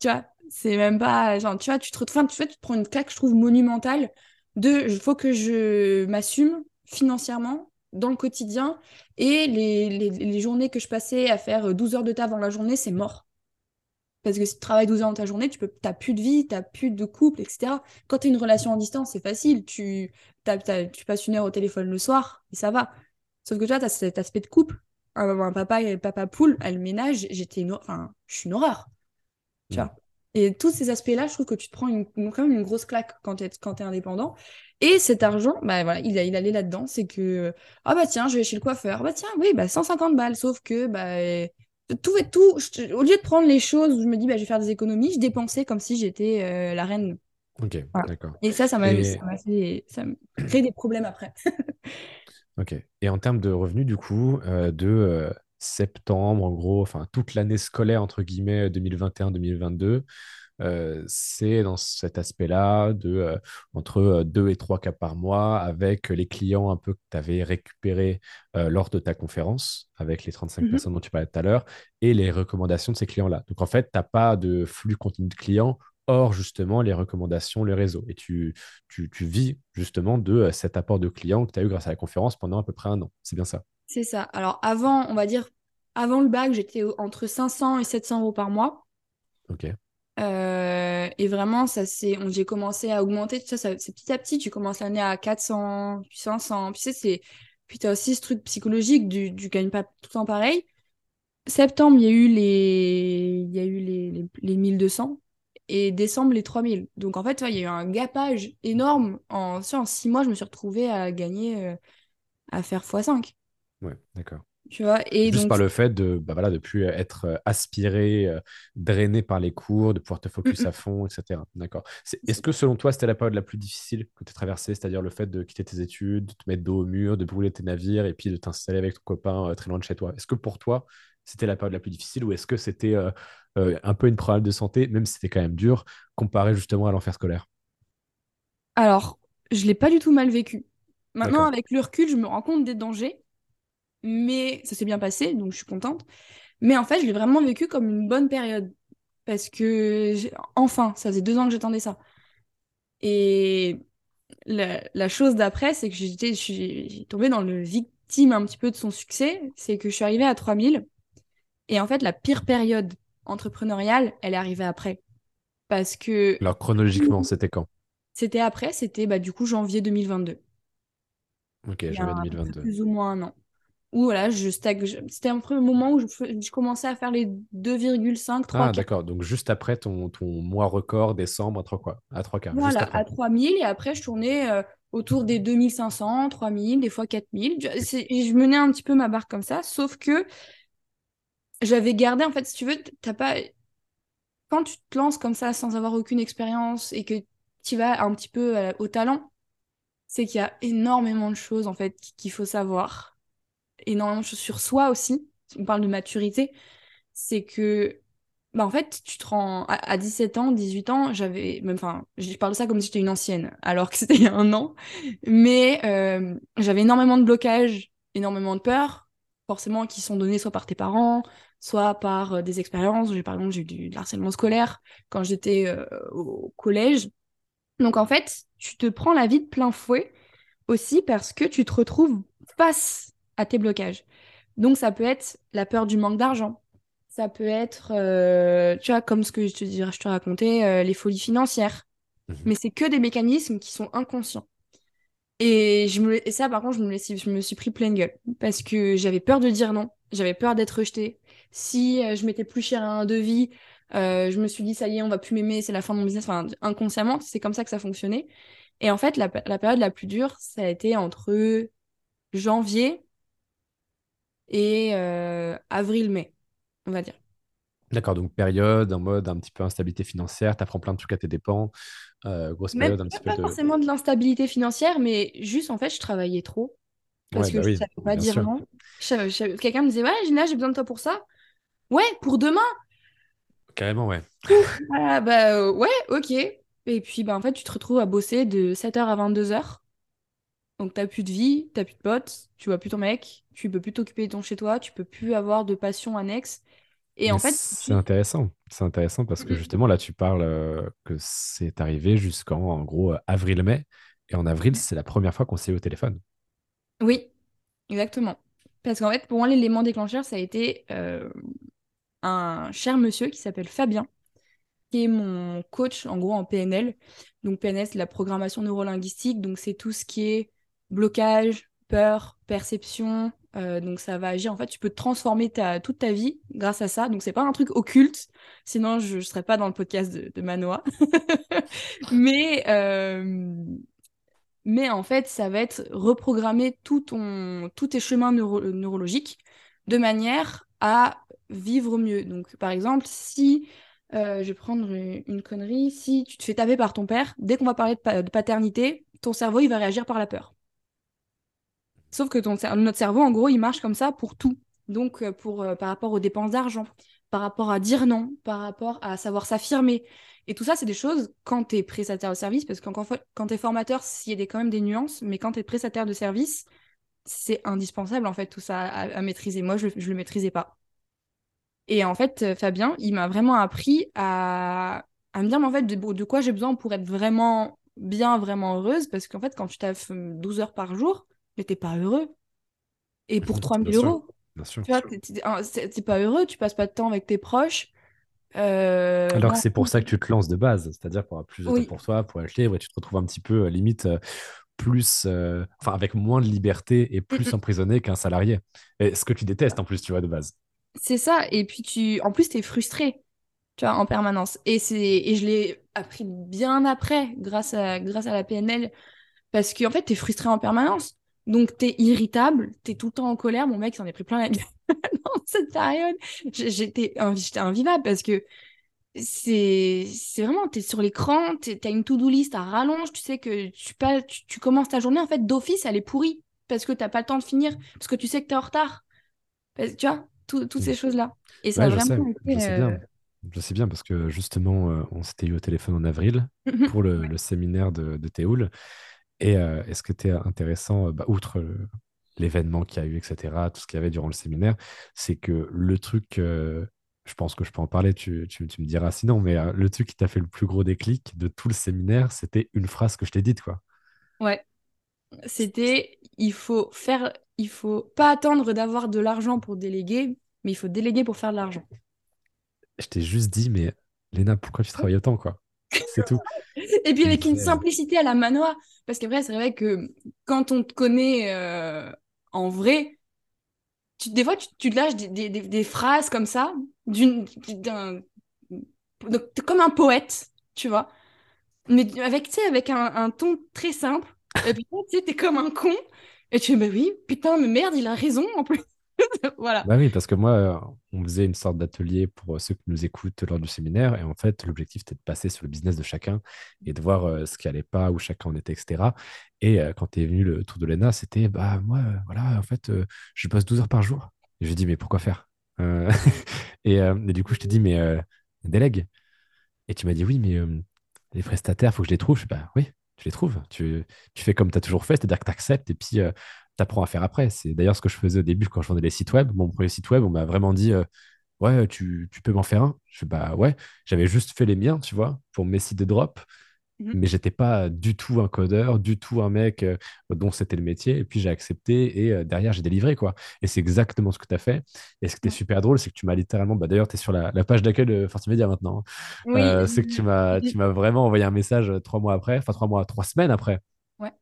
Tu vois, c'est même pas. Genre, tu vois, tu te retrouves, tu, tu te prends une claque, je trouve, monumentale de il faut que je m'assume financièrement dans le quotidien. Et les, journées que je passais à faire 12 heures de taf dans la journée, c'est mort. Parce que si tu travailles 12 heures dans ta journée, tu peux, t'as plus de vie, tu n'as plus de couple, etc. Quand tu as une relation en distance, c'est facile. Tu, tu passes une heure au téléphone le soir et ça va. Sauf que toi, tu as cet aspect de couple. Un, papa et papa poule, elle ménage, j'étais enfin, je suis une horreur. Tu vois. Et tous ces aspects-là, je trouve que tu te prends une, quand même une grosse claque quand tu es, quand es indépendant. Et cet argent, bah voilà, il, il allait là-dedans. C'est que, ah bah tiens, je vais chez le coiffeur. Bah tiens, oui, bah 150 balles. Sauf que, bah, tout et tout, au lieu de prendre les choses où je me dis, bah je vais faire des économies, je dépensais comme si j'étais euh, la reine. Ok, d'accord. Et ça, ça m'a fait, ça créé des problèmes après. ok. Et en termes de revenus, du coup, euh, de euh, septembre, en gros, enfin toute l'année scolaire, entre guillemets, 2021-2022, euh, c'est dans cet aspect-là de entre 2 et 3 cas par mois avec les clients un peu que tu avais récupérés lors de ta conférence avec les 35 mmh personnes dont tu parlais tout à l'heure et les recommandations de ces clients-là. Donc en fait, tu n'as pas de flux continu de clients hors justement les recommandations, le réseau. Et tu, tu, tu vis justement de cet apport de clients que tu as eu grâce à la conférence pendant à peu près un an. C'est bien ça. C'est ça. Alors avant, on va dire, avant le bac, j'étais entre 500 et 700 euros par mois. Ok. Euh, et vraiment, ça c'est, j'ai commencé à augmenter. Tout ça, c'est petit à petit. Tu commences l'année à 400, puis 500. Puis c'est, puis as aussi ce truc psychologique du, du gagnes pas tout le temps pareil. Septembre, il y a eu les, il y a eu les, les, 1200 et décembre les 3000. Donc en fait, il y a eu un gapage énorme. En, en six mois, je me suis retrouvée à gagner, euh, à faire x5. Ouais, d'accord. Tu vois, et Juste par le fait de bah voilà, de plus être euh, aspiré, euh, drainé par les cours, de pouvoir te focus à fond, etc. D'accord. Est-ce que selon toi, c'était la période la plus difficile que tu as traversée, c'est-à-dire le fait de quitter tes études, de te mettre dos au mur, de brûler tes navires et puis de t'installer avec ton copain euh, très loin de chez toi? Est-ce que pour toi, c'était la période la plus difficile ou est-ce que c'était un peu une problème de santé, même si c'était quand même dur, comparé justement à l'enfer scolaire Alors, je l'ai pas du tout mal vécu. Maintenant, avec le recul, je me rends compte des dangers mais ça s'est bien passé, donc je suis contente. Mais en fait, je l'ai vraiment vécu comme une bonne période. Parce que, enfin, ça faisait deux ans que j'attendais ça. Et la, chose d'après, c'est que j'étais, je suis tombée dans le victime un petit peu de son succès. C'est que je suis arrivée à 3000. Et en fait, la pire période entrepreneuriale, elle est arrivée après. Parce que. Alors, chronologiquement, c'était quand? C'était après, c'était bah, du coup janvier 2022. Ok, janvier 2022. Plus ou moins un an. Où voilà, je stagne. C'était un premier moment où je, je commençais à faire les 2,5, 3 Ah, d'accord. Donc, juste après ton, ton mois record, décembre, à 3 quoi À 3 quarts. Voilà, à 3000. Et après, je tournais euh, autour des 2500, 3000, des fois 4000. Et je menais un petit peu ma barque comme ça. Sauf que j'avais gardé, en fait, si tu veux, t'as pas. Quand tu te lances comme ça sans avoir aucune expérience et que tu vas un petit peu euh, au talent, c'est qu'il y a énormément de choses, en fait, qu'il faut savoir énormément de choses sur soi aussi, on parle de maturité, c'est que, bah en fait, tu te rends à, 17 ans, 18 ans, j'avais, même, enfin, je parle de ça comme si j'étais une ancienne, alors que c'était il y a un an, mais euh, j'avais énormément de blocages, énormément de peurs, forcément, qui sont donnés soit par tes parents, soit par euh, des expériences. J'ai par exemple j'ai eu du, harcèlement scolaire quand j'étais euh, au collège. Donc en fait, tu te prends la vie de plein fouet aussi parce que tu te retrouves face à tes blocages. Donc ça peut être la peur du manque d'argent. Ça peut être, euh, tu vois, comme ce que je te, je te racontais, euh, les folies financières. Mhm. Mais c'est que des mécanismes qui sont inconscients. Et, je me, et ça, par contre, je me, je me suis pris pleine gueule. Parce que j'avais peur de dire non. J'avais peur d'être rejetée. Si euh, je mettais plus cher à un devis, je me suis dit, ça y est, on va plus m'aimer, c'est la fin de mon business. Enfin, inconsciemment, c'est comme ça que ça fonctionnait. Et en fait, la, la période la plus dure, ça a été entre janvier et euh, avril-mai, on va dire. D'accord, donc période en mode un petit peu instabilité financière, tu apprends plein de trucs à tes dépens, euh, grosse période un petit pas peu de... forcément de l'instabilité financière, mais juste en fait, je travaillais trop parce que bah je ne savais pas dire non. Quelqu'un me disait Ouais, Gina, j'ai besoin de toi pour ça. Ouais, pour demain. Carrément, ouais. ah, bah euh, ouais, ok. Et puis, bah, en fait, tu te retrouves à bosser de 7h à 22h. Donc, tu n'as plus de vie, tu n'as plus de potes, tu vois plus ton mec, tu peux plus t'occuper de ton chez toi, tu peux plus avoir de passion annexe. Et en fait, c'est intéressant. C'est intéressant parce que justement là, tu parles euh, que c'est arrivé jusqu'en en gros avril-mai. Et en avril, c'est la première fois qu'on s'est eu au téléphone. Oui, exactement. Parce qu'en fait, pour moi, l'élément déclencheur, ça a été euh, un cher monsieur qui s'appelle Fabien, qui est mon coach en gros en PNL. Donc PNL, c'est la programmation neurolinguistique. Donc c'est tout ce qui est blocage, peur, perception. Euh, donc ça va agir. En fait, tu peux transformer ta, toute ta vie grâce à ça. Donc c'est pas un truc occulte. Sinon, je ne serais pas dans le podcast de, Manoa. mais, euh, mais en fait, ça va être reprogrammer tout ton, tous tes chemins neurologiques de manière à vivre mieux. Donc par exemple, si euh, je vais prendre une, connerie, si tu te fais taper par ton père, dès qu'on va parler de paternité, ton cerveau il va réagir par la peur. Sauf que notre cerveau, en gros, il marche comme ça pour tout. Donc, euh, pour, euh, par rapport aux dépenses d'argent, par rapport à dire non, par rapport à savoir s'affirmer. Et tout ça, c'est des choses quand tu es prestataire de service, parce que quand, tu es formateur, il y a quand même des nuances, mais quand tu es prestataire de service, c'est indispensable, en fait, tout ça à, maîtriser. Moi, je ne le maîtrisais pas. Et en fait, euh, Fabien, il m'a vraiment appris à, à me dire, mais en fait, de, de quoi j'ai besoin pour être vraiment bien, vraiment heureuse, parce qu'en fait, quand tu taffes 12 heures par jour, mais t'es pas heureux. Et pour 3000 euros, tu vois, t'es pas heureux, tu passes pas de temps avec tes proches. Euh, Alors que c'est pour ça que tu te lances de base, c'est-à-dire pour avoir plus de temps pour toi, pour acheter, ouais, tu te retrouves un petit peu euh, limite euh, plus, enfin avec moins de liberté et plus emprisonné qu'un salarié. Et ce que tu détestes en plus, tu vois, de base. C'est ça, et puis tu, en plus, tu es frustré, tu vois, en permanence. Et, et je l'ai appris bien après, grâce à, grâce à la PNL, parce qu'en fait, tu es frustré en permanence. Donc, t'es irritable, t'es tout le temps en colère. Mon mec s'en est pris plein la gueule dans cette période. J'étais invivable parce que c'est vraiment, t'es sur l'écran, t'as une to-do list à rallonge. Tu sais que tu, pas, tu, commences ta journée, en fait, d'office, elle est pourrie parce que t'as pas le temps de finir, parce que tu sais que t'es en retard. tu vois, toutes ces choses-là. Et ça vraiment je sais, bien. Euh, je sais bien parce que justement, euh, on s'était eu au téléphone en avril pour le, séminaire de, de Théoul. Et euh, est-ce que tu es intéressant, bah, outre l'événement qu'il y a eu, etc., tout ce qu'il y avait durant le séminaire, c'est que le truc, euh, je pense que je peux en parler, tu, tu, tu me diras sinon, mais euh, le truc qui t'a fait le plus gros déclic de tout le séminaire, c'était une phrase que je t'ai dite, quoi. Ouais. C'était il faut faire, il faut pas attendre d'avoir de l'argent pour déléguer, mais il faut déléguer pour faire de l'argent. Je t'ai juste dit, mais Léna, pourquoi tu travailles autant, quoi? C'est tout. Et puis avec une simplicité à la manoir, parce qu'après, c'est vrai que quand on te connaît euh, en vrai, tu, des fois, tu, tu te lâches des, des- des- des phrases comme ça, d'un, t'es comme un poète, tu vois, mais avec, tu sais, avec un, ton très simple. Et puis, tu sais, t'es comme un con. Et tu dis, bah oui, putain, mais merde, il a raison en plus. Voilà. Bah oui, parce que moi, euh, on faisait une sorte d'atelier pour euh, ceux qui nous écoutent lors du séminaire. Et en fait, l'objectif, c'était de passer sur le business de chacun et de voir euh, ce qui allait pas, où chacun en était, etc. Et quand est venu le tour de l'ENA, c'était, bah moi, voilà, en fait, je bosse 12 heures par jour. Et je lui dit, mais pourquoi faire? Euh, et, euh, et du coup, je t'ai dit, mais euh, délègue. Et tu m'as dit, oui, mais les prestataires, il faut que je les trouve. Je dis, bah oui, tu les trouves. Tu, fais comme tu as toujours fait, c'est-à-dire que tu acceptes et puis tu apprends à faire après. C'est d'ailleurs ce que je faisais au début quand je vendais les sites web. Mon premier site web, on m'a vraiment dit, ouais, tu, tu peux m'en faire un. Je fais, bah ouais, j'avais juste fait les miens, tu vois, pour mes sites de drop Mhm. mais j'étais pas du tout un codeur, du tout un mec euh, dont c'était le métier. Et puis j'ai accepté et euh, derrière j'ai délivré quoi. Et c'est exactement ce que tu as fait. Et ce qui était Ouais. super drôle, c'est que tu m'as littéralement, bah, d'ailleurs tu es sur la, la page d'accueil de Fortimedia maintenant. hein. Oui. Euh, c'est que tu m'as, tu m'as vraiment envoyé un message trois mois après, enfin trois mois, trois semaines après, Ouais.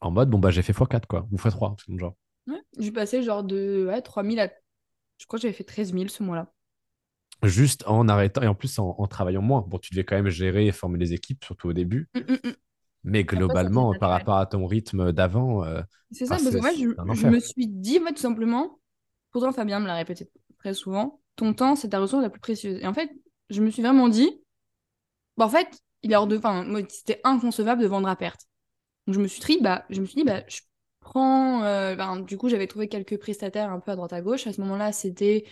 en mode bon bah j'ai fait x4 quoi, ou x3, c'est genre. Ouais. J'ai passé genre de ouais, 3000 à... Je crois que j'avais fait 13 000 ce mois-là. Juste en arrêtant et en plus en, en travaillant moins. Bon, tu devais quand même gérer et former les équipes, surtout au début. Mm, mm, mm. Mais globalement, par rapport à ton rythme d'avant, euh, C'est ça, parce que moi, je, me suis dit, moi, tout simplement, pourtant Fabien me l'a répété très souvent, ton temps, c'est ta ressource la plus précieuse. Et en fait, je me suis vraiment dit, bah, en fait, il est hors de... Enfin, moi, c'était inconcevable de vendre à perte. Donc, je me suis dit, bah, je me suis dit, bah, je prends... euh, ben, du coup, j'avais trouvé quelques prestataires un peu à droite à gauche. À ce moment-là, c'était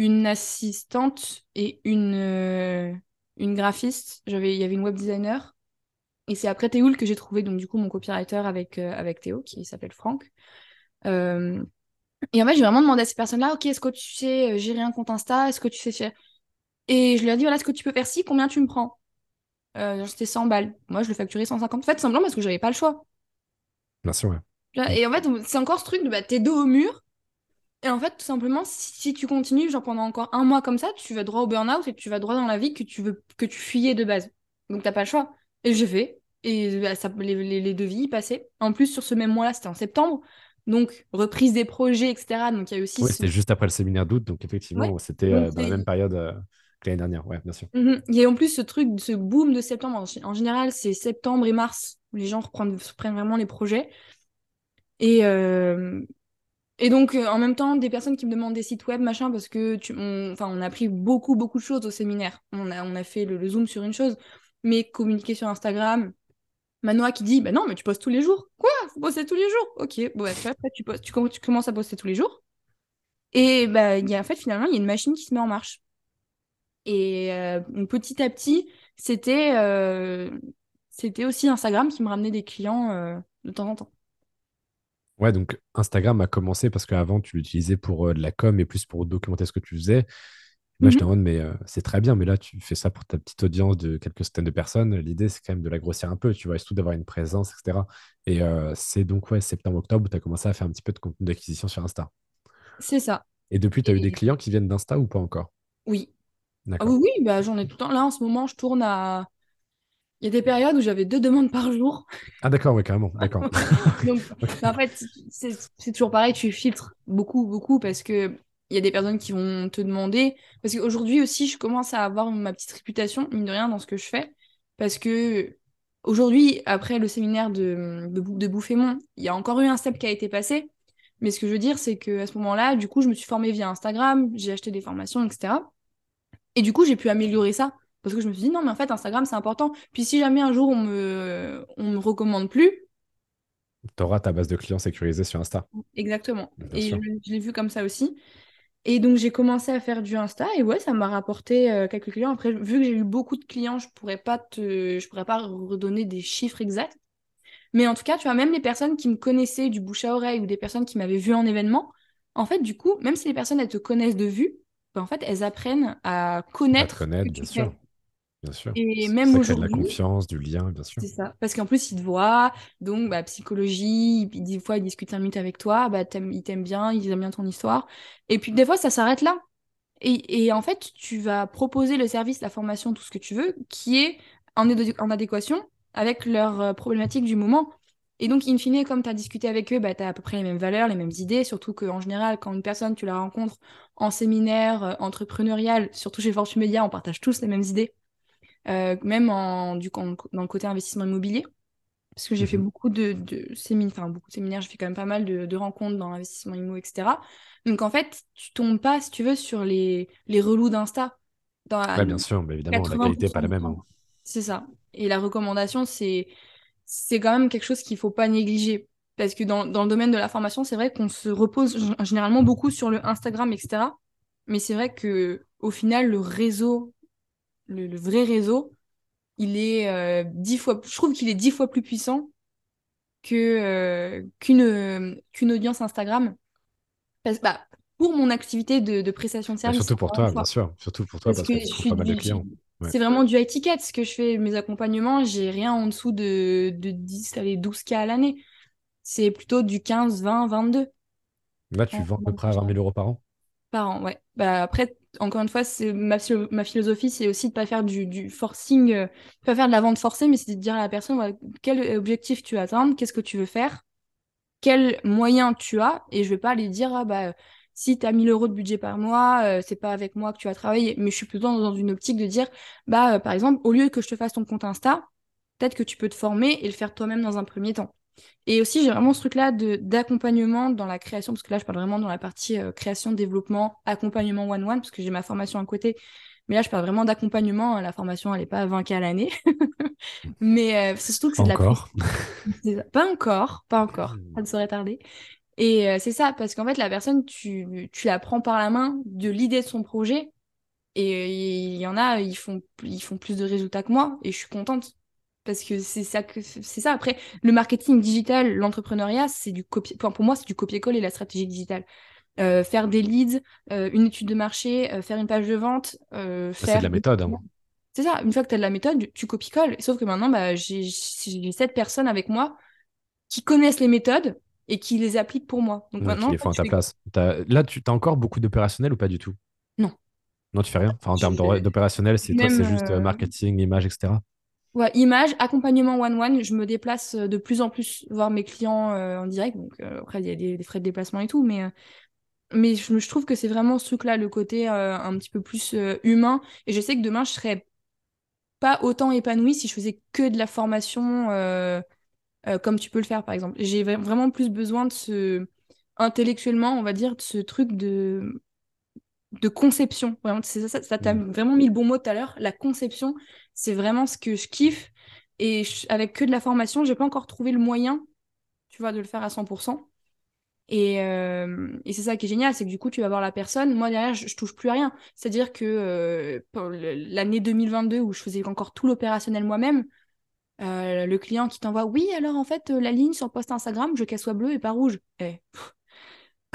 une assistante et une, euh, une graphiste. J'avais, il y avait une web designer. Et c'est après Théoul que j'ai trouvé donc du coup mon copywriter avec, euh, avec Théo qui s'appelle Franck. Euh, et en fait j'ai vraiment demandé à ces personnes-là, ok, est-ce que tu sais gérer un compte Insta, est-ce que tu sais faire... Et je leur ai dit, voilà, est-ce que tu peux faire ci, combien tu me prends? C'était 100 balles. Moi je le facturais 150. En fait, simplement parce que j'avais pas le choix. Bien sûr, ouais. Et en fait c'est encore ce truc de bah, t'es dos au mur. Et en fait tout simplement si, tu continues genre pendant encore un mois comme ça, tu vas droit au burn-out et tu vas droit dans la vie que tu veux que tu fuyais de base. Donc t'as pas le choix. Et j'ai fait. Et bah, ça, les, les, les devis passaient. En plus, sur ce même mois-là, c'était en septembre. Donc, reprise des projets, etc. Donc, il y a aussi Oui, ce... c'était juste après le séminaire d'août, donc Ouais. effectivement, c'était euh, dans la même période euh, que l'année dernière. Ouais, bien sûr. Mhm. Il y a en plus ce truc, ce boom de septembre. En général, c'est septembre et mars où les gens reprennent, reprennent vraiment les projets. Et, euh, et donc, euh, en même temps, des personnes qui me demandent des sites web, machin, parce que enfin, on a appris beaucoup, beaucoup de choses au séminaire. On a, on a fait le, zoom sur une chose, mais communiquer sur Instagram. Manoa qui dit, bah non, mais tu postes tous les jours. Quoi? Faut poster tous les jours? Ok, bon, bah, après, tu, postes, tu, com- tu commences à poster tous les jours. Et bah, y a, en fait, finalement, il y a une machine qui se met en marche. Et euh, petit à petit, c'était euh, c'était aussi Instagram qui me ramenait des clients de temps en temps. Ouais, donc Instagram a commencé parce qu'avant, tu l'utilisais pour euh, de la com et plus pour documenter ce que tu faisais. Moi, je te Mhm. demande, mais euh, c'est très bien, mais là, tu fais ça pour ta petite audience de quelques centaines de personnes. L'idée, c'est quand même de la grossir un peu, tu vois, et surtout d'avoir une présence, etc. Et euh, c'est donc, ouais, septembre-octobre où tu as commencé à faire un petit peu de contenu d'acquisition sur Insta. C'est ça. Et depuis, tu as eu des clients qui viennent d'Insta ou pas encore? oui. Ah oui, bah, j'en ai tout le temps. Là, en ce moment, je tourne à... Il y a des périodes où j'avais deux demandes par jour. Ah, d'accord, ouais, carrément. D'accord. Donc, en fait, c'est toujours pareil, tu filtres beaucoup, beaucoup, parce que il y a des personnes qui vont te demander. Parce qu'aujourd'hui aussi, je commence à avoir ma petite réputation, mine de rien, dans ce que je fais. Parce que aujourd'hui, après le séminaire de, de, de Bouffémont, il y a encore eu un step qui a été passé. Mais ce que je veux dire, c'est qu'à ce moment-là, du coup, je me suis formée via Instagram, j'ai acheté des formations, etc. Et du coup, j'ai pu améliorer ça. Parce que je me suis dit, non, mais en fait, Instagram, c'est important. Puis si jamais un jour on me, on me recommande plus, Tu auras ta base de clients sécurisée sur Insta. Exactement. Bien Et je, sûr. je l'ai vu comme ça aussi. Et donc, j'ai commencé à faire du Insta et ouais, ça m'a rapporté euh, quelques clients. Après, vu que j'ai eu beaucoup de clients, je pourrais pas te... je pourrais pas redonner des chiffres exacts. Mais en tout cas, tu vois, même les personnes qui me connaissaient du bouche à oreille ou des personnes qui m'avaient vu en événement, en fait, du coup, même si les personnes, elles te connaissent de vue, ben, en fait, elles apprennent à connaître, à connaître, bien sûr. Bien sûr. Et Ça même ça crée de la aujourd'hui, confiance, du lien, bien sûr. c'est ça. Parce qu'en plus, ils te voient, donc bah, psychologie, des fois, ils discutent 5 minutes avec toi, bah, ils t'aiment bien, ils aiment bien ton histoire. Et puis, des fois, ça s'arrête là. Et, et en fait, tu vas proposer le service, la formation, tout ce que tu veux, qui est en, adéquation avec leurs euh, problématiques du moment. Et donc, in fine, comme tu as discuté avec eux, bah, tu as à peu près les mêmes valeurs, les mêmes idées, surtout qu'en général, quand une personne, tu la rencontres en séminaire euh, entrepreneurial, surtout chez Fortune Media, on partage tous les mêmes idées, même en, du, en- dans le côté investissement immobilier. Parce que j'ai fait Mhm. beaucoup de, de séminaires, enfin beaucoup de séminaires, j'ai fait quand même pas mal de, de rencontres dans l'investissement immo, etc. Donc en fait, tu tombes pas, si tu veux, sur les, les relous d'Insta. Ouais, bien sûr, mais évidemment, la qualité n'est pas 80% la même. hein. C'est ça. Et la recommandation, c'est c'est quand même quelque chose qu'il faut pas négliger. Parce que dans, dans le domaine de la formation, c'est vrai qu'on se repose généralement beaucoup sur le Instagram, etc. Mais c'est vrai que au final, le réseau, le, le vrai réseau, il est euh, dix fois, je trouve qu'il est dix fois plus puissant que euh, qu'une euh, qu'une audience Instagram. Parce, bah, pour mon activité de, de prestation de Bah, service, surtout pour toi, bien sûr. Surtout pour toi, Parce parce que que je suis pas mal de clients. Ouais. c'est vraiment du high ticket ce que je fais, mes accompagnements. J'ai rien en dessous de, de 10, allez, 12K à l'année. C'est plutôt du 15, 20, 22 Là, tu en vends à peu près à 20 000 euros par an? par an. Ouais. Bah, après, encore une fois, c'est ma, philo- ma philosophie, c'est aussi de pas faire du, du forcing, euh, pas faire de la vente forcée, mais c'est de dire à la personne quel objectif tu veux atteindre, qu'est-ce que tu veux faire, quels moyens tu as, et je vais pas aller dire ah, bah, si tu as 1000 euros de budget par mois, euh, c'est pas avec moi que tu vas travailler. Mais je suis plutôt dans une optique de dire bah, euh, par exemple, au lieu que je te fasse ton compte Insta, peut-être que tu peux te former et le faire toi-même dans un premier temps. Et aussi, j'ai vraiment ce truc-là d'accompagnement dans la création, parce que là, je parle vraiment dans la partie euh, création, développement, accompagnement one-one, parce que j'ai ma formation à côté. Mais là, je parle vraiment d'accompagnement. La formation, elle n'est pas à 20K à l'année. Mais euh, c'est surtout que c'est de la Encore. Pas encore, pas encore, ça ne saurait tarder. Et euh, c'est ça, parce qu'en fait, la personne, tu, tu la prends par la main de l'idée de son projet, et il y en a, ils font, ils font plus de résultats que moi, et je suis contente. Parce que c'est ça que c'est ça. Après, le marketing digital, l'entrepreneuriat, c'est du copier. pour moi, c'est du copier-coller la stratégie digitale. Euh, faire des leads, euh, une étude de marché, euh, faire une page de vente, Bah, C'est de faire la méthode. hein. c'est ça, une fois que tu as de la méthode, tu copies-colles. Sauf que maintenant, bah, j'ai sept personnes avec moi qui connaissent les méthodes et qui les appliquent pour moi. Donc Ouais, qui maintenant, en les font à ta fais- place. Là, tu as encore beaucoup d'opérationnel ou pas du tout? Non. Non, tu fais rien? Enfin, en termes d'opérationnel, c'est toi, c'est juste marketing, image, etc. ouais, image, accompagnement one-one, je me déplace euh, de plus en plus voir mes clients euh, en direct. Donc euh, après, il y a des, frais de déplacement et tout, mais, je, trouve que c'est vraiment ce truc-là, le côté un petit peu plus humain. Et je sais que demain, je serais pas autant épanouie si je faisais que de la formation comme tu peux le faire, par exemple. J'ai vra- vraiment plus besoin de ce, intellectuellement, on va dire, de ce truc de, de conception. Vraiment, c'est ça, ça, t'as Mm. vraiment mis le bon mot tout à l'heure. La conception, c'est vraiment ce que je kiffe. Et je- avec que de la formation, j'ai pas encore trouvé le moyen, tu vois, de le faire à 100%. Et, euh, et c'est ça qui est génial, c'est que du coup, tu vas voir la personne. Moi, derrière, je, je touche plus à rien. C'est-à-dire que euh, pour l'année 2022, où je faisais encore tout l'opérationnel moi-même, euh, le client qui t'envoie, oui, alors en fait, la ligne sur post Instagram, je veux qu'elle soit bleue et pas rouge. Eh, pff,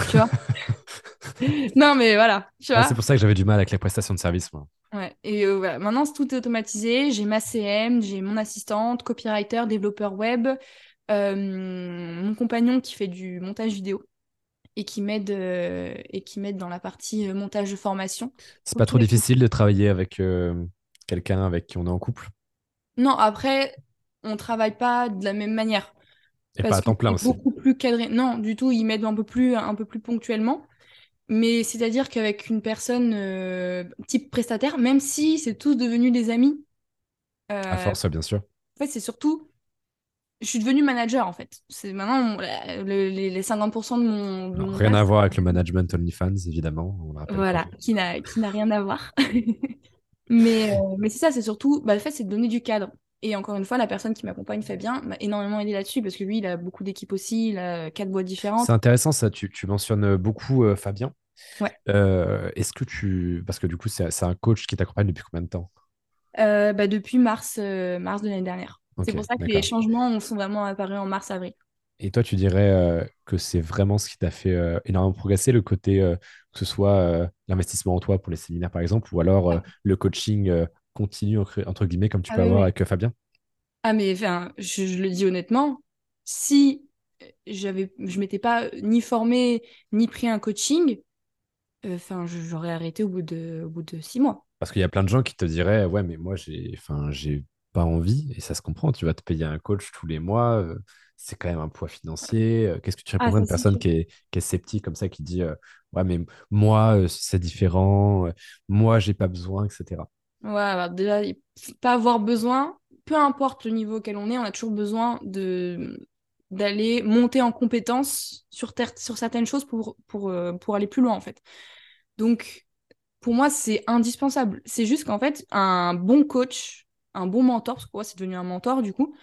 tu vois? Non, mais voilà, tu vois? c'est pour ça que j'avais du mal avec les prestations de service, moi. Ouais. Et euh, voilà, maintenant, c'est tout est automatisé. J'ai ma CM, j'ai mon assistante, copywriter, développeur web, euh, mon compagnon qui fait du montage vidéo et qui m'aide euh, et qui m'aide dans la partie montage de formation. C'est pas trop difficile de travailler avec quelqu'un avec qui on est en couple? Non, après, on travaille pas de la même manière. Et pas à temps plein aussi. beaucoup plus cadré. Non, du tout, il m'aide un peu plus, un peu plus ponctuellement. Mais c'est-à-dire qu'avec une personne euh, type prestataire, même si c'est tous devenus des amis, À euh, force, bien sûr. en fait, c'est surtout, je suis devenue manager en fait. C'est maintenant le- les, les 50% de mon, de Alors, mon rien à voir avec le management OnlyFans, évidemment. On le voilà, pas. qui n'a qui n'a rien à voir. Mais, euh, mais c'est ça, c'est surtout, bah, le fait, c'est de donner du cadre. Et encore une fois, la personne qui m'accompagne, Fabien, m'a énormément aidé là-dessus parce que lui, il a beaucoup d'équipes aussi, il a quatre boîtes différentes. C'est intéressant ça, tu, tu mentionnes beaucoup euh, Fabien. Ouais. Euh, Est-ce que tu... Parce que du coup, c'est un coach qui t'accompagne depuis combien de temps? Euh, bah, depuis mars, euh, mars de l'année dernière. C'est pour ça que les changements sont vraiment apparus en mars-avril. Et toi, tu dirais euh, que c'est vraiment ce qui t'a fait euh, énormément progresser, le côté, euh, que ce soit euh, l'investissement en toi pour les séminaires, par exemple, ou alors euh, le coaching euh, continu, entre, entre guillemets, comme tu Ah peux oui, avoir avec euh, Fabien? Ah mais enfin, je, je le dis honnêtement, si j'avais, je m'étais pas ni formée ni pris un coaching, euh, enfin, j'aurais arrêté au bout de, au bout de six mois. Parce qu'il y a plein de gens qui te diraient, ouais, mais moi, j'ai, enfin, j'ai pas envie, et ça se comprend, tu vas te payer un coach tous les mois, euh, c'est quand même un poids financier. euh, Qu'est-ce que tu Ah, répondrais à ça une personne qui est, qui est sceptique comme ça, qui dit, euh, ouais, mais moi, euh, c'est différent, euh, moi, j'ai pas besoin, etc. Ouais, déjà, pas avoir besoin, peu importe le niveau auquel on est, on a toujours besoin de d'aller monter en compétence sur, sur certaines choses pour, pour, euh, pour aller plus loin, en fait. Donc, pour moi, c'est indispensable. C'est juste qu'en fait, un bon coach, un bon mentor, parce que moi, c'est devenu un mentor, du coup,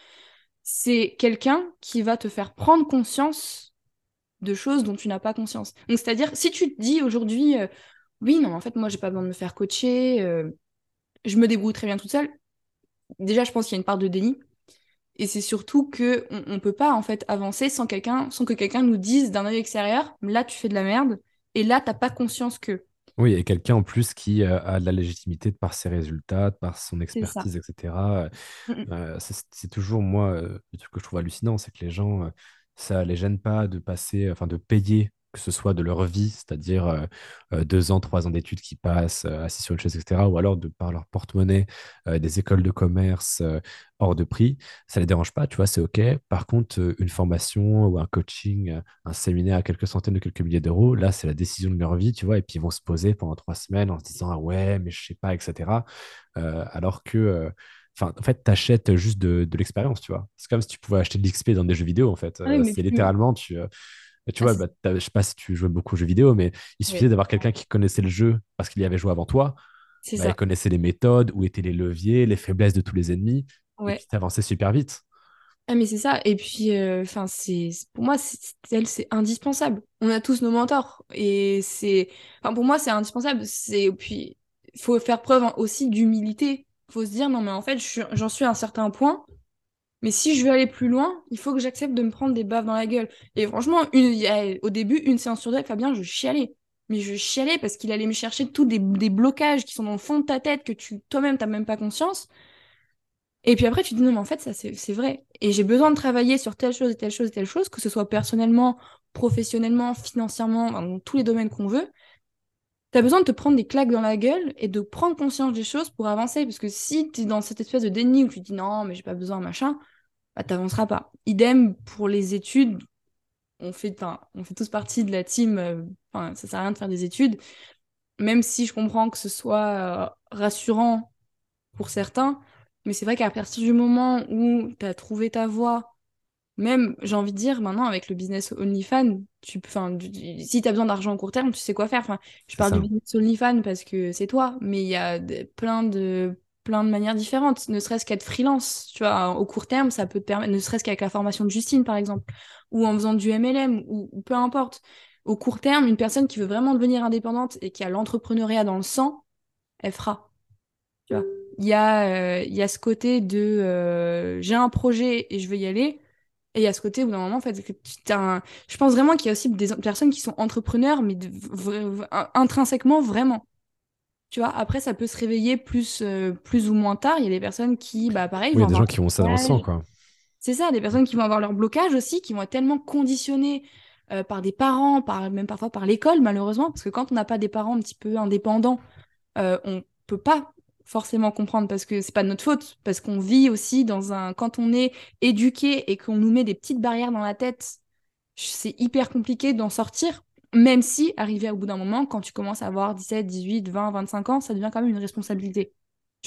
c'est quelqu'un qui va te faire prendre conscience de choses dont tu n'as pas conscience. Donc, c'est-à-dire, si tu te dis aujourd'hui, euh, oui, non, en fait, moi, j'ai pas besoin de me faire coacher, euh, je me débrouille très bien toute seule. Déjà, je pense qu'il y a une part de déni. Et c'est surtout que on, on peut pas en fait avancer sans quelqu'un, sans que quelqu'un nous dise d'un œil extérieur, là tu fais de la merde, et là t'as pas conscience que. Oui, et quelqu'un en plus qui euh, a de la légitimité de par ses résultats, de par son expertise, etc. Mm, mm. Euh, c'est c'est toujours, moi, euh, le truc que je trouve hallucinant, c'est que les gens, euh, ça les gêne pas de passer, enfin de payer, que ce soit de leur vie, c'est-à-dire euh, euh, deux ans, trois ans d'études qui passent euh, assis sur une chaise, etc., ou alors de par leur porte-monnaie, euh, des écoles de commerce hors de prix, ça les dérange pas, tu vois, c'est OK. Par contre, une formation ou un coaching, un séminaire à quelques centaines de quelques milliers d'euros, là, c'est la décision de leur vie, tu vois, et puis ils vont se poser pendant trois semaines en se disant, ah ouais, mais je sais pas, etc. Alors que Enfin, en fait, tu achètes juste de, de l'expérience, tu vois. C'est comme si tu pouvais acheter de l'XP dans des jeux vidéo, en fait. Ah oui, c'est littéralement, tu, tu ah, vois, bah, je sais pas si tu jouais beaucoup aux jeux vidéo, mais il oui, suffisait d'avoir quelqu'un qui connaissait le jeu parce qu'il y avait joué avant toi. Bah, il connaissait les méthodes, où étaient les leviers, les faiblesses de tous les ennemis, et Ouais. puis t'avançais super vite. Ah mais c'est ça. Et puis, euh, enfin, c'est c'est- pour moi, c'est indispensable. On a tous nos mentors et c'est, enfin, pour moi, c'est indispensable. C'est puis, il faut faire preuve aussi d'humilité. Faut se dire non mais en fait, j'en suis à un certain point. Mais si je veux aller plus loin, il faut que j'accepte de me prendre des baffes dans la gueule. Et franchement, au début, une séance sur deux Fabien, je chialais. Mais je chialais parce qu'il allait me chercher tous des, blocages qui sont dans le fond de ta tête que tu toi-même, t'as même pas conscience. Et puis après, tu te dis non, mais en fait, ça, c'est vrai. Et j'ai besoin de travailler sur telle chose et telle chose et telle chose, que ce soit personnellement, professionnellement, financièrement, dans tous les domaines qu'on veut. Tu as besoin de te prendre des claques dans la gueule et de prendre conscience des choses pour avancer. Parce que si tu es dans cette espèce de déni où tu dis non, mais j'ai pas besoin, machin, bah, t'avanceras pas. Idem pour les études. On fait, on fait tous partie de la team. euh, ça sert à rien de faire des études. Même si je comprends que ce soit euh, rassurant pour certains. Mais c'est vrai qu'à partir du moment où tu as trouvé ta voie, même, j'ai envie de dire, maintenant, avec le business OnlyFans, tu, du- du- si tu as besoin d'argent à court terme, tu sais quoi faire. Enfin, je parle du ça. business OnlyFans parce que c'est toi, mais il y a de- plein de, plein de manières différentes, ne serait-ce qu'être freelance. Tu vois, au court terme, ça peut te permettre, ne serait-ce qu'avec la formation de Justine, par exemple, ou en faisant du MLM, ou, peu importe. Au court terme, une personne qui veut vraiment devenir indépendante et qui a l'entrepreneuriat dans le sang, elle fera. Tu vois. Il y a, euh, il y a ce côté de euh, j'ai un projet et je veux y aller. Et il y a ce côté où, moment, en fait, je pense vraiment qu'il y a aussi des personnes qui sont entrepreneurs, mais intrinsèquement, vraiment. Tu vois, après, ça peut se réveiller plus, euh, plus ou moins tard. Il y a des personnes qui, bah, pareil, Oui, il y vont a des gens qui ont ça dans le sang, quoi. C'est ça, des personnes qui vont avoir leur blocage aussi, qui vont être tellement conditionnées euh, par des parents, par, même parfois par l'école, malheureusement, parce que quand on n'a pas des parents un petit peu indépendants, euh, on peut pas forcément comprendre parce que c'est pas de notre faute, parce qu'on vit aussi dans un... Quand on est éduqué et qu'on nous met des petites barrières dans la tête, c'est hyper compliqué d'en sortir, même si, arrivé au bout d'un moment, quand tu commences à avoir 17, 18, 20, 25 ans, ça devient quand même une responsabilité,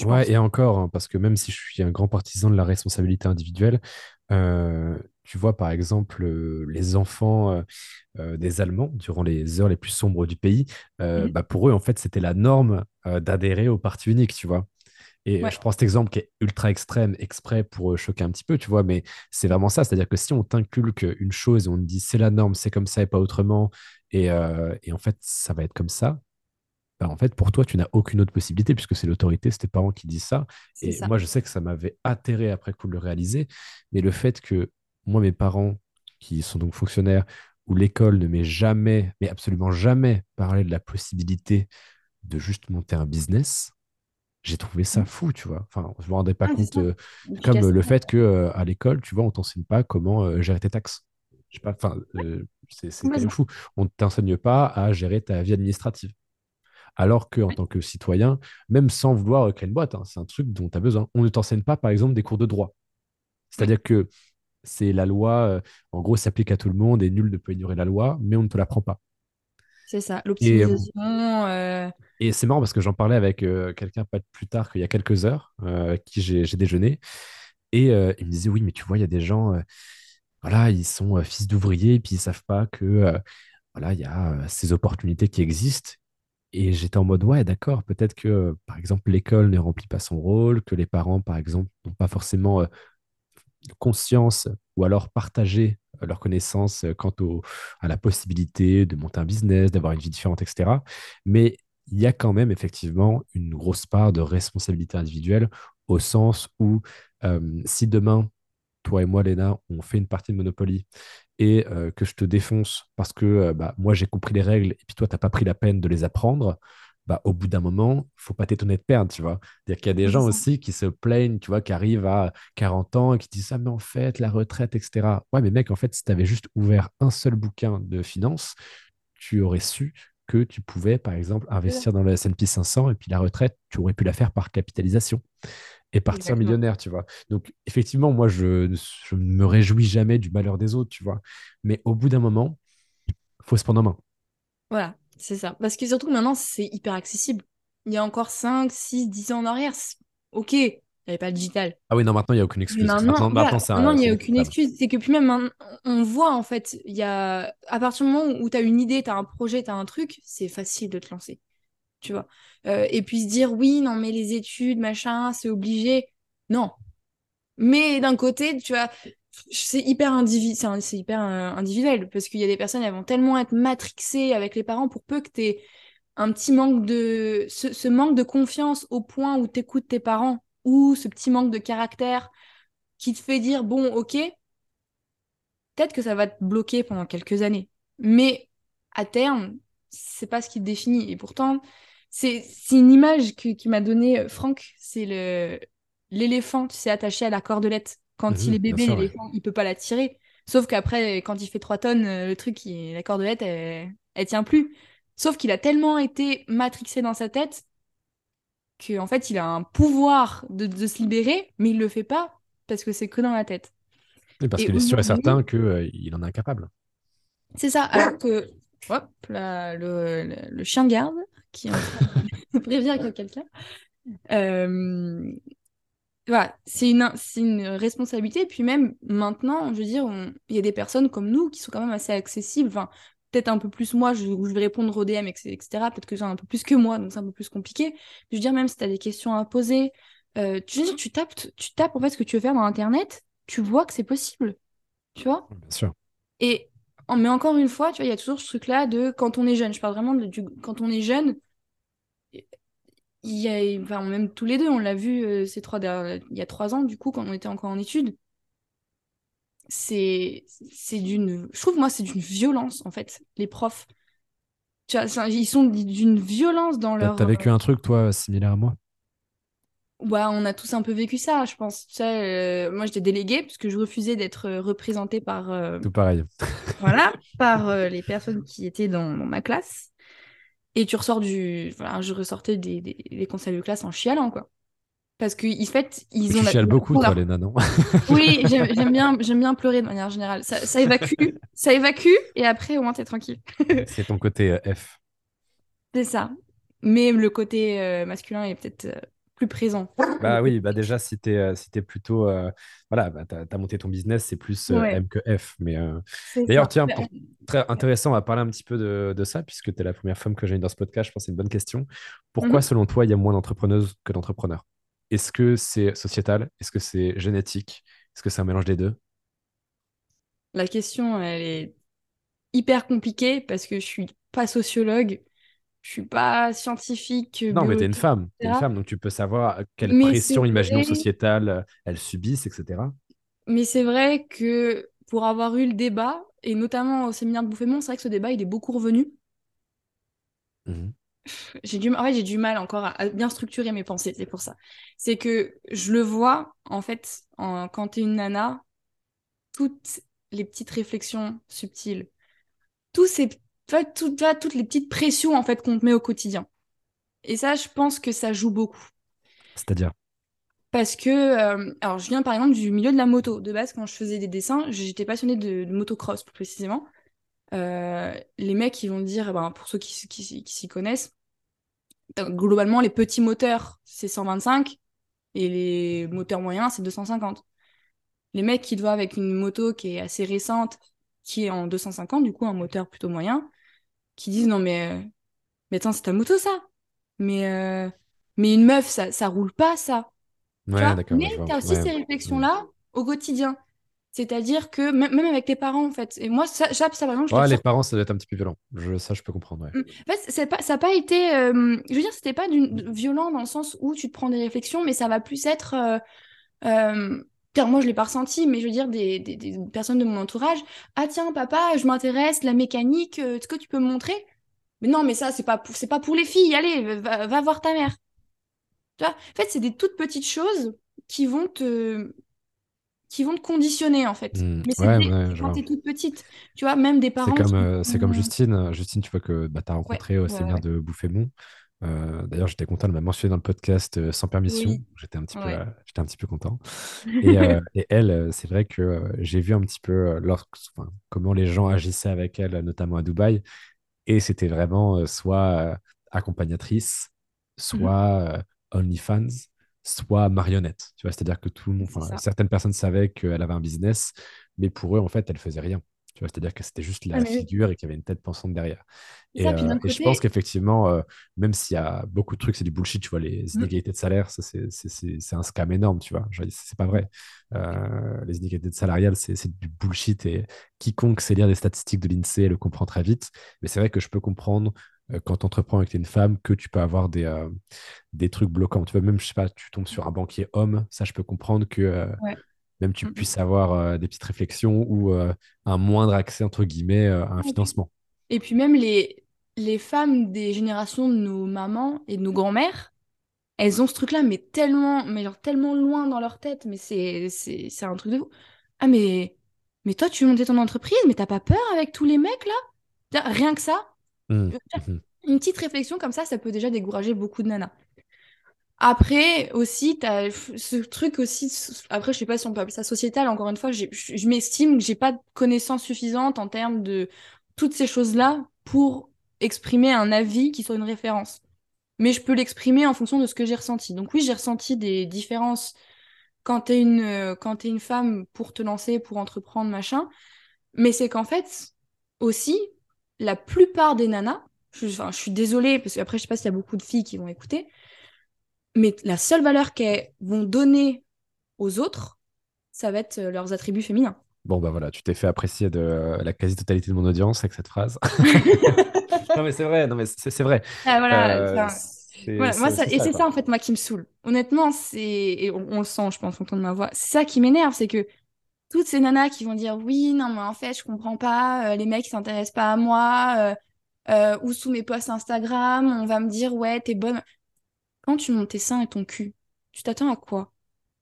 Ouais, pense. et encore, hein, parce que même si je suis un grand partisan de la responsabilité individuelle, euh, tu vois, par exemple, euh, les enfants euh, euh, des Allemands, durant les heures les plus sombres du pays, Mhm. bah pour eux, en fait, c'était la norme d'adhérer au parti unique, tu vois. Et Ouais, je prends cet exemple qui est ultra extrême, exprès pour euh, choquer un petit peu, tu vois, mais c'est vraiment ça. C'est-à-dire que si on t'inculque une chose et on te dit c'est la norme, c'est comme ça et pas autrement, et, euh, et en fait, ça va être comme ça, bah, en fait, pour toi, tu n'as aucune autre possibilité puisque c'est l'autorité, c'est tes parents qui disent ça. Et ça. moi, je sais que ça m'avait atterré après coup de le réaliser. Mais le fait que moi, mes parents, qui sont donc fonctionnaires, où l'école ne m'ait jamais, mais absolument jamais parlé de la possibilité de juste monter un business, j'ai trouvé ça Mm. fou, tu vois. Enfin, je me rendais pas Ah, compte, euh, comme le fait que euh, à l'école, tu vois, on t'enseigne pas comment euh, gérer tes taxes. Je sais pas, enfin, euh, c'est quand même fou. On ne t'enseigne pas à gérer ta vie administrative. Alors qu'en Ouais. tant que citoyen, même sans vouloir créer une boîte, hein, c'est un truc dont tu as besoin. On ne t'enseigne pas, par exemple, des cours de droit. C'est-à-dire que c'est la loi, en gros, s'applique à tout le monde et nul ne peut ignorer la loi, mais on ne te l'apprend pas. C'est ça. Euh, L'optimisation. euh, et c'est marrant parce que j'en parlais avec euh, quelqu'un pas plus tard qu'il y a quelques heures, avec qui j'ai déjeuné, et il me disait, oui, mais tu vois, il y a des gens, voilà, ils sont fils d'ouvriers, et puis ils savent pas que, voilà, il y a ces opportunités qui existent. Et j'étais en mode, ouais, d'accord, peut-être que, par exemple, l'école ne remplit pas son rôle, que les parents, par exemple, n'ont pas forcément conscience ou alors partager euh, leurs connaissances euh, quant au, à la possibilité de monter un business, d'avoir une vie différente, etc. Mais il y a quand même effectivement une grosse part de responsabilité individuelle au sens où euh, si demain, toi et moi, Léna, on fait une partie de Monopoly et euh, que je te défonce parce que bah, moi j'ai compris les règles et puis toi t'as pas pris la peine de les apprendre, bah, au bout d'un moment, faut pas t'étonner de perdre, tu vois. C'est-à-dire qu'il y a des gens ça. aussi qui se plaignent, tu vois, qui arrivent à 40 ans et qui disent, ah mais en fait, la retraite, etc. Ouais, mais mec, en fait, si tu avais juste ouvert un seul bouquin de finance, tu aurais su que tu pouvais, par exemple, investir dans le S&P 500 et puis la retraite, tu aurais pu la faire par capitalisation et partir Exactement. millionnaire, tu vois. Donc, effectivement, moi, je, je ne me réjouis jamais du malheur des autres, tu vois. Mais au bout d'un moment, faut se prendre en main. Voilà, c'est ça. Parce que surtout maintenant, c'est hyper accessible. Il y a encore 5, 6, 10 ans en arrière, ok, il n'y avait pas le digital. Ah oui, non, maintenant, il n'y a aucune Mais excuse. maintenant, Maintenant, maintenant voilà, maintenant, ça, il n'y a aucune excuse. C'est que puis même, on voit, en fait, il y a... à partir du moment où tu as une idée, tu as un projet, tu as un truc, c'est facile de te lancer, tu vois. Euh, et puis se dire, oui, non, mais les études, machin, c'est obligé. Non. Mais d'un côté, tu vois, c'est hyper, hyper euh, individuel, parce qu'il y a des personnes, elles vont tellement être matrixées avec les parents pour peu que tu aies un petit manque de... Ce, manque de confiance au point où tu écoutes tes parents, ou ce petit manque de caractère qui te fait dire, bon, ok, peut-être que ça va te bloquer pendant quelques années. Mais à terme, c'est pas ce qui te définit. Et pourtant, c'est une image que, qui m'a donné euh, Franck, c'est l'éléphant, tu sais, attaché à la cordelette. Quand il est bébé, sûr, ouais. l'éléphant, il peut pas la tirer. Sauf qu'après, quand il fait 3 tonnes, euh, le truc, il- la cordelette, elle, elle tient plus. Sauf qu'il a tellement été matrixé dans sa tête qu'en fait, il a un pouvoir de, de se libérer, mais il le fait pas parce que c'est que dans la tête. Oui, parce Et qu'il est sûr et certain qu'il en est incapable. c'est ça. Alors que, hop, là, le, le, le chien de garde qui est en train de prévenir qu'il y a quelqu'un. Euh, voilà, c'est une, une responsabilité. Et puis même maintenant, je veux dire, il y a des personnes comme nous qui sont quand même assez accessibles. Enfin, peut-être un peu plus moi, je, où je vais répondre aux DM, etc. Peut-être que j'ai un peu plus que moi, donc c'est un peu plus compliqué. Je veux dire, même si tu as des questions à poser, euh, tu, dire, tu tapes, tu tapes en fait ce que tu veux faire dans Internet, tu vois que c'est possible. Tu vois? Bien sûr. Et, mais encore une fois, tu vois, il y a toujours ce truc-là de quand on est jeune. Je parle vraiment de, du, quand on est jeune, il y a, enfin, même tous les deux, on l'a vu euh, ces trois dernières- il y a trois ans, du coup, quand on était encore en études. C'est, c'est d'une, je trouve, moi, c'est d'une violence, en fait, les profs. Tu vois, ils sont d'une violence dans leur. t'as vécu un truc, toi, similaire à moi? Ouais, on a tous un peu vécu ça, je pense. Tu sais, euh, moi, j'étais déléguée parce que je refusais d'être euh, représentée par, euh, Tout pareil. voilà, par euh, les personnes qui étaient dans, dans ma classe. Et tu ressors du. Voilà, je ressortais des, des, des conseils de classe en chialant, quoi. Parce qu'en fait, ils ont Tu chiales beaucoup, toi, leur- Léna, non? Oui, j'aime bien, j'aime bien pleurer de manière générale. Ça, ça évacue, ça évacue, et après, au moins, t'es tranquille. C'est ton côté euh, F. C'est ça. Mais le côté euh, masculin est peut-être euh, plus présent. Bah oui, bah déjà, si t'es euh, si t'es plutôt. euh, voilà, bah, t'as, t'as monté ton business, c'est plus euh, Ouais, M que F. Mais euh, d'ailleurs, tiens, pour... on- très intéressant, on va parler un petit peu de, de ça, puisque tu es la première femme que j'ai eue dans ce podcast. Je pense que c'est une bonne question. Pourquoi, Mhm. selon toi, il y a moins d'entrepreneuses que d'entrepreneurs? Est-ce que c'est sociétal? Est-ce que c'est génétique? Est-ce que c'est un mélange des deux? La question, elle est hyper compliquée parce que je suis pas sociologue. Je suis pas scientifique, Non, mais tu es une femme. Es une femme, donc tu peux savoir quelle Mais pression, imaginons, sociétale euh, elles subissent, etc. mais c'est vrai que pour avoir eu le débat, et notamment au séminaire de Bouffémont, c'est vrai que ce débat, il est beaucoup revenu. Mhm. J'ai du, en fait, j'ai du mal encore à, à bien structurer mes pensées, c'est pour ça. C'est que je le vois, en fait, en- quand tu es une nana, toutes les petites réflexions subtiles, tous ces, tu vois, tout- tu vois, toutes les petites pressions, en fait, qu'on te met au quotidien. Et ça, je pense que ça joue beaucoup. C'est-à-dire? Parce que, euh, alors je viens par exemple du milieu de la moto. De base, quand je faisais des dessins, j'étais passionnée de, de motocross plus précisément. Euh, les mecs, ils vont dire, ben, pour ceux qui, qui, qui s'y connaissent, euh, globalement, les petits moteurs, c'est 125 et les moteurs moyens, c'est 250. Les mecs qui doivent avec une moto qui est assez récente, qui est en 250, du coup, un moteur plutôt moyen, qui disent, non mais, euh, mais attends, c'est ta moto ça? Mais, euh, mais une meuf, ça, ça roule pas ça. Tu Ouais, vois, ouais, mais tu as aussi Ouais. ces réflexions-là au quotidien. C'est-à-dire que même, avec tes parents, en fait. Et moi, ça, ça, ça, par exemple, je l'ai Ouais, les parents, ça doit être un petit peu violent. Je, ça, je peux comprendre, ouais. Mm. En fait, c'est pas, ça n'a pas été. euh, je veux dire, c'était pas violent dans le sens où tu te prends des réflexions, mais ça va plus être. Euh, euh, car moi, je l'ai pas ressenti, mais je veux dire, des, des- des personnes de mon entourage. Ah, tiens, papa, je m'intéresse, la mécanique, euh, est-ce que tu peux me montrer? Mais non, mais ça, c'est pas pour, pas pour les filles. Allez, va, va voir ta mère. Tu vois, en fait, c'est des toutes petites choses qui vont te, qui vont te conditionner, en fait. Hmm, Mais c'est Ouais, ouais, quand vois. tu es toute petite. Tu vois, même des C'est parents comme, euh, c'est comme vont- Justine. Justine, tu vois que bah, tu as Ouais, rencontré au séminaire de Bouffémont. Euh, d'ailleurs, j'étais content de la mentionner dans le podcast euh, sans permission. Oui, J'étais un petit peu, ouais. euh, j'étais un petit peu content. Et, euh, et elle, c'est vrai que j'ai vu un petit peu lorsque- enfin, comment les gens agissaient avec elle, notamment à Dubaï. Et c'était vraiment soit accompagnatrice, Mhm. soit OnlyFans, soit marionnette. Tu vois, c'est-à-dire que tout le monde, certaines personnes savaient qu'elle avait un business, mais pour eux, en fait, elle faisait rien. Tu vois, c'est-à-dire que c'était juste Ah, la oui. figure et qu'il y avait une tête pensante derrière. Et, ça, euh, et je pense qu'effectivement, euh, même s'il y a beaucoup de trucs, c'est du bullshit, tu vois, les Mhm. inégalités de salaire, ça, c'est c'est- c'est- c'est un scam énorme, tu vois. C'est pas vrai. Euh, les inégalités salariales, c'est c'est du bullshit et quiconque sait lire des statistiques de l'INSEE le comprend très vite. Mais c'est vrai que je peux comprendre quand tu entreprends avec une femme que tu peux avoir des, euh, des trucs bloquants. Tu vois, même, je sais pas, tu tombes sur un banquier homme, ça, je peux comprendre que euh, ouais. Même tu Mhm. puisses avoir euh, des petites réflexions ou euh, un moindre accès, entre guillemets, euh, à un financement. et puis même les, les femmes des générations de nos mamans et de nos grands-mères, elles ont ce truc-là, mais tellement, mais genre tellement loin dans leur tête, mais c'est, c'est, c'est un truc de fou. Ah, mais, mais toi, tu veux monter ton entreprise, mais t'as pas peur avec tous les mecs là? Rien que ça, Mmh, mmh. une petite réflexion comme ça, ça peut déjà décourager beaucoup de nanas. Après, aussi, t'as ce truc aussi, après, je sais pas si on peut appeler ça sociétal, encore une fois, je m'estime que j'ai pas de connaissances suffisantes en termes de toutes ces choses-là pour exprimer un avis qui soit une référence. Mais je peux l'exprimer en fonction de ce que j'ai ressenti. Donc oui, j'ai ressenti des différences quand t'es une, euh, quand t'es une femme pour te lancer, pour entreprendre, machin. Mais c'est qu'en fait, aussi, la plupart des nanas, je, enfin, je suis désolée, parce qu'après, je sais pas s'il y a beaucoup de filles qui vont écouter, mais la seule valeur qu'elles vont donner aux autres, ça va être euh, leurs attributs féminins. Bon, bah voilà, tu t'es fait apprécier de euh, la quasi-totalité de mon audience avec cette phrase. Non, mais c'est vrai, non, mais c'est c'est vrai. Ah, voilà, Euh, voilà, moi, c'est ça, et c'est ça en fait, moi, qui me saoule. Honnêtement, c'est, et on, on le sent, je pense, en ton de ma voix, c'est ça qui m'énerve, c'est que toutes ces nanas qui vont dire oui, non, mais en fait, je comprends pas, euh, les mecs, s'intéressent pas à moi, euh, ou sous mes posts Instagram, on va me dire ouais, t'es bonne. Quand tu montes tes seins et ton cul, tu t'attends à quoi?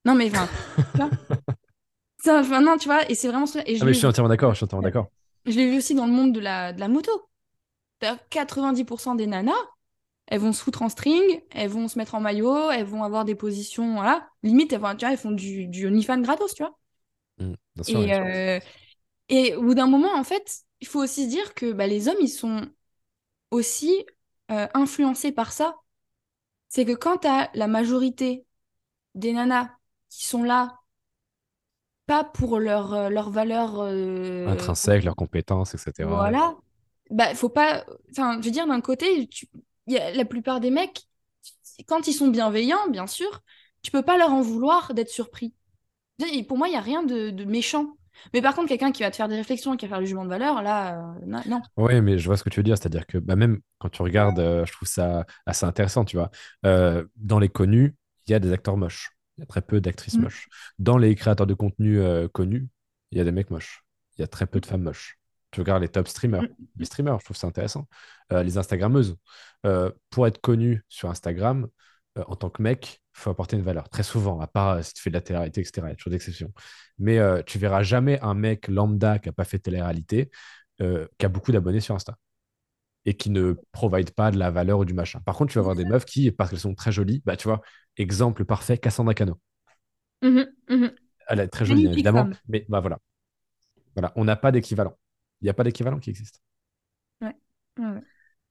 Non, mais enfin, ça, non, tu vois, et c'est vraiment Ah, mais je suis entièrement d'accord, je suis entièrement d'accord. je l'ai vu aussi dans le monde de la, de la moto. T'as 90% des nanas, elles vont se foutre en string, elles vont se mettre en maillot, elles vont avoir des positions, voilà. Limite, elles, vont, tu vois, elles font du, du OnlyFans gratos, tu vois. Mm, sûr, Et, sûr. euh, et au bout d'un moment, en fait, il faut aussi se dire que bah, les hommes, ils sont aussi euh, influencés par ça. C'est que quand t'as la majorité des nanas qui sont là, pas pour leur, euh, leur valeur, euh, Intrinsèques, leurs compétences, etc. voilà, bah, faut pas. Enfin, je veux dire, d'un côté, tu... il y a la plupart des mecs, quand ils sont bienveillants, bien sûr, tu peux pas leur en vouloir d'être surpris. Et Pour moi, il n'y a rien de, de méchant. Mais par contre, quelqu'un qui va te faire des réflexions, qui va faire du jugement de valeur, là, euh, non. Oui, mais je vois ce que tu veux dire. C'est-à-dire que bah, même quand tu regardes, euh, je trouve ça assez intéressant, tu vois. Euh, dans les connus, il y a des acteurs moches. Il y a très peu d'actrices Mm. moches. Dans les créateurs de contenu connus, il y a des mecs moches. Il y a très peu de femmes moches. Tu regardes les top streamers. Mm. Les streamers, je trouve ça intéressant. Les Instagrammeuses. Pour être connu sur Instagram, euh, en tant que mec, il faut apporter une valeur. Très souvent, à part euh, si tu fais de la télé-réalité, etc. Il y a toujours. Mais euh, tu verras jamais un mec lambda qui n'a pas fait de télé-réalité, euh, qui a beaucoup d'abonnés sur Insta et qui ne provide pas de la valeur ou du machin. Par contre, tu vas avoir des meufs qui, parce qu'elles sont très jolies, bah tu vois, exemple parfait, Cassandra Cano. Mhm, mhm. Elle est très jolie, évidemment, femme. mais bah voilà. Voilà, on n'a pas d'équivalent. Il n'y a pas d'équivalent qui existe. Ouais.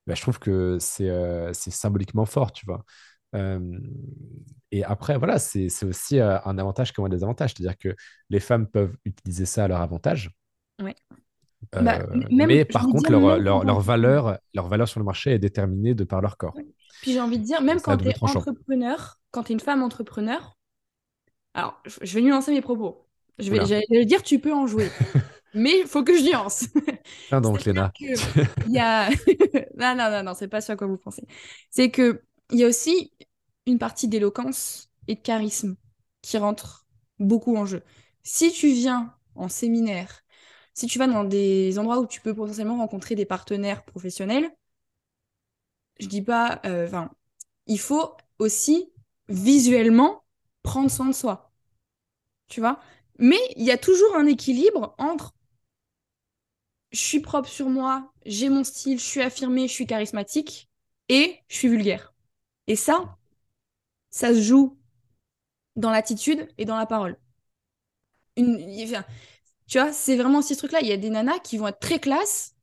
Bah, je trouve que c'est c'est symboliquement fort, tu vois. Euh, et après, voilà, c'est aussi euh, un avantage comme un désavantage. C'est-à-dire que les femmes peuvent utiliser ça à leur avantage. Ouais. Euh, Bah, même, mais par contre, leur, même leur, quand leur on- valeur, leur valeur sur le marché est déterminée de par leur corps. Puis j'ai envie de dire, même quand tu es entrepreneur, quand tu es une femme entrepreneur, alors je vais nuancer mes propos. Je vais, dire, tu peux en jouer. Mais il faut que je nuance. Tiens donc, Léna. que y a... non, non, non, non, c'est pas ce à quoi vous pensez. C'est que il y a aussi une partie d'éloquence et de charisme qui rentre beaucoup en jeu. Si tu viens en séminaire, si tu vas dans des endroits où tu peux potentiellement rencontrer des partenaires professionnels, je dis pas, euh, enfin, il faut aussi visuellement prendre soin de soi. Tu vois? Mais il y a toujours un équilibre entre je suis propre sur moi, j'ai mon style, je suis affirmée, je suis charismatique et je suis vulgaire. Et ça, ça se joue dans l'attitude et dans la parole. Une, enfin, tu vois, c'est vraiment ces trucs-là. Il y a des nanas qui vont être très classe,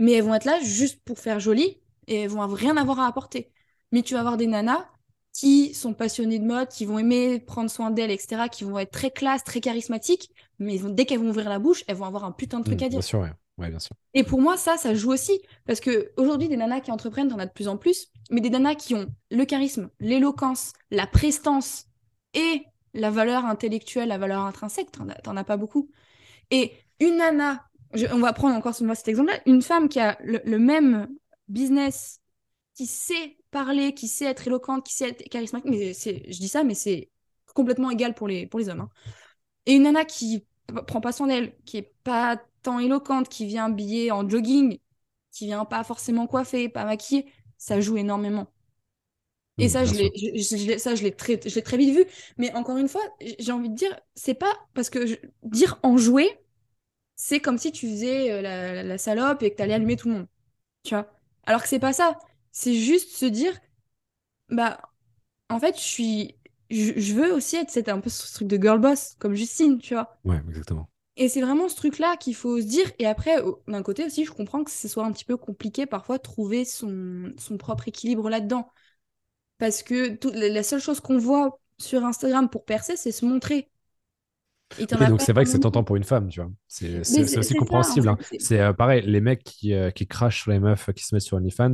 mais elles vont être là juste pour faire joli et elles vont rien avoir à apporter. Mais tu vas avoir des nanas qui sont passionnées de mode, qui vont aimer prendre soin d'elles, etc., qui vont être très classe, très charismatiques, mais vont- dès qu'elles vont ouvrir la bouche, elles vont avoir un putain de truc Mm, à dire. bien sûr, ouais. Et pour moi, ça, ça joue aussi. Parce que aujourd'hui, des nanas qui entreprennent, t'en as de plus en plus. Mais des nanas qui ont le charisme, l'éloquence, la prestance et la valeur intellectuelle, la valeur intrinsèque, t'en as, pas beaucoup. Et une nana, on va prendre encore moi, cet exemple-là, une femme qui a le, même business, qui sait parler, qui sait être éloquente, qui sait être charismatique, mais je dis ça, mais c'est complètement égal pour les, pour les hommes. hein. Et une nana qui prend pas soin d'elle, qui est pas tant éloquente, qui vient habillée en jogging, qui vient pas forcément coiffée, pas maquillée, ça joue énormément. Et ça, je l'ai, je, l'ai- ça, je l'ai très, je très vite vu. Mais encore une fois, j'ai envie de dire, c'est pas parce que je- dire en jouer, c'est comme si tu faisais euh, la, la salope et que t'allais allumer tout le monde. Tu vois? Alors que c'est pas ça. C'est juste se dire, bah, en fait, je suis, je, je veux aussi être un peu ce truc de girl boss, comme Justine, tu vois. Ouais, exactement. Et c'est vraiment ce truc-là qu'il faut se dire. Et après, d'un côté aussi, je comprends que ce soit un petit peu compliqué parfois de trouver son, son propre équilibre là-dedans. Parce que tout- la seule chose qu'on voit sur Instagram pour percer, c'est se montrer. Oui, donc c'est vrai que c'est tentant pour une femme, tu vois. C'est aussi compréhensible. hein. c'est- euh, pareil, les mecs qui, euh, qui crachent sur les meufs qui se mettent sur OnlyFans,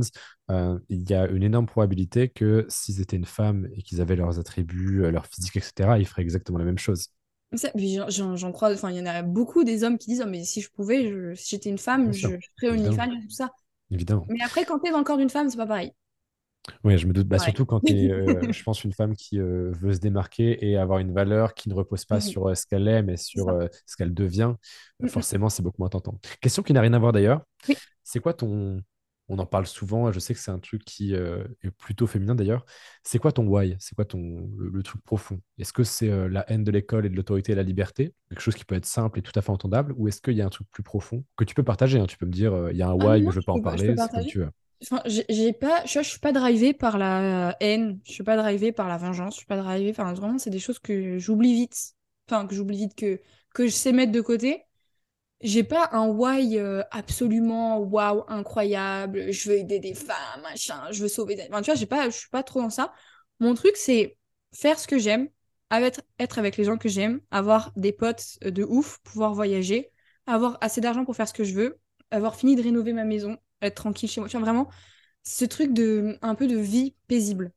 euh, il y a une énorme probabilité que s'ils étaient une femme et qu'ils avaient leurs attributs, leur physique, etc., ils feraient exactement la même chose. j'en- crois, enfin, il y en a beaucoup des hommes qui disent, Oh, mais si je pouvais, je- si j'étais une femme, Bien je, ferais. OnlyFans et tout ça. Évidemment. Mais après, quand t'es dans le corps d'une femme, c'est pas pareil. Oui, je me doute. Bah, surtout quand tu es, je pense, une femme qui euh, veut se démarquer et avoir une valeur qui ne repose pas Mhm. sur euh, ce qu'elle est, mais sur euh, ce qu'elle devient, euh, Mhm. forcément, c'est beaucoup moins tentant. Question qui n'a rien à voir d'ailleurs. Oui. C'est quoi ton. On en parle souvent, je sais que c'est un truc qui euh, est plutôt féminin d'ailleurs. C'est quoi ton why? C'est quoi ton le, le truc profond? Est-ce que c'est euh, la haine de l'école et de l'autorité et la liberté? Quelque chose qui peut être simple et tout à fait entendable? Ou est-ce qu'il y a un truc plus profond que tu peux partager? hein? Tu peux me dire, euh, il y a un Ah why, non, mais je veux je pas en parler, c'est comme tu veux. Enfin, j'ai pas, je, je suis pas drivée par la haine, je suis pas drivée par la vengeance, je suis pas drivée, enfin vraiment c'est des choses que j'oublie vite, enfin que j'oublie vite, que, que je sais mettre de côté. J'ai pas un why euh, absolument waouh, incroyable, je veux aider des femmes, machin, je veux sauver des... Enfin, tu vois, j'ai pas, je suis pas trop dans ça. Mon truc c'est faire ce que j'aime, être avec les gens que j'aime, avoir des potes euh, de ouf, pouvoir voyager, avoir assez d'argent pour faire ce que je veux, avoir fini de rénover ma maison, être tranquille chez moi. Tu vois, vraiment, ce truc de un peu de vie paisible.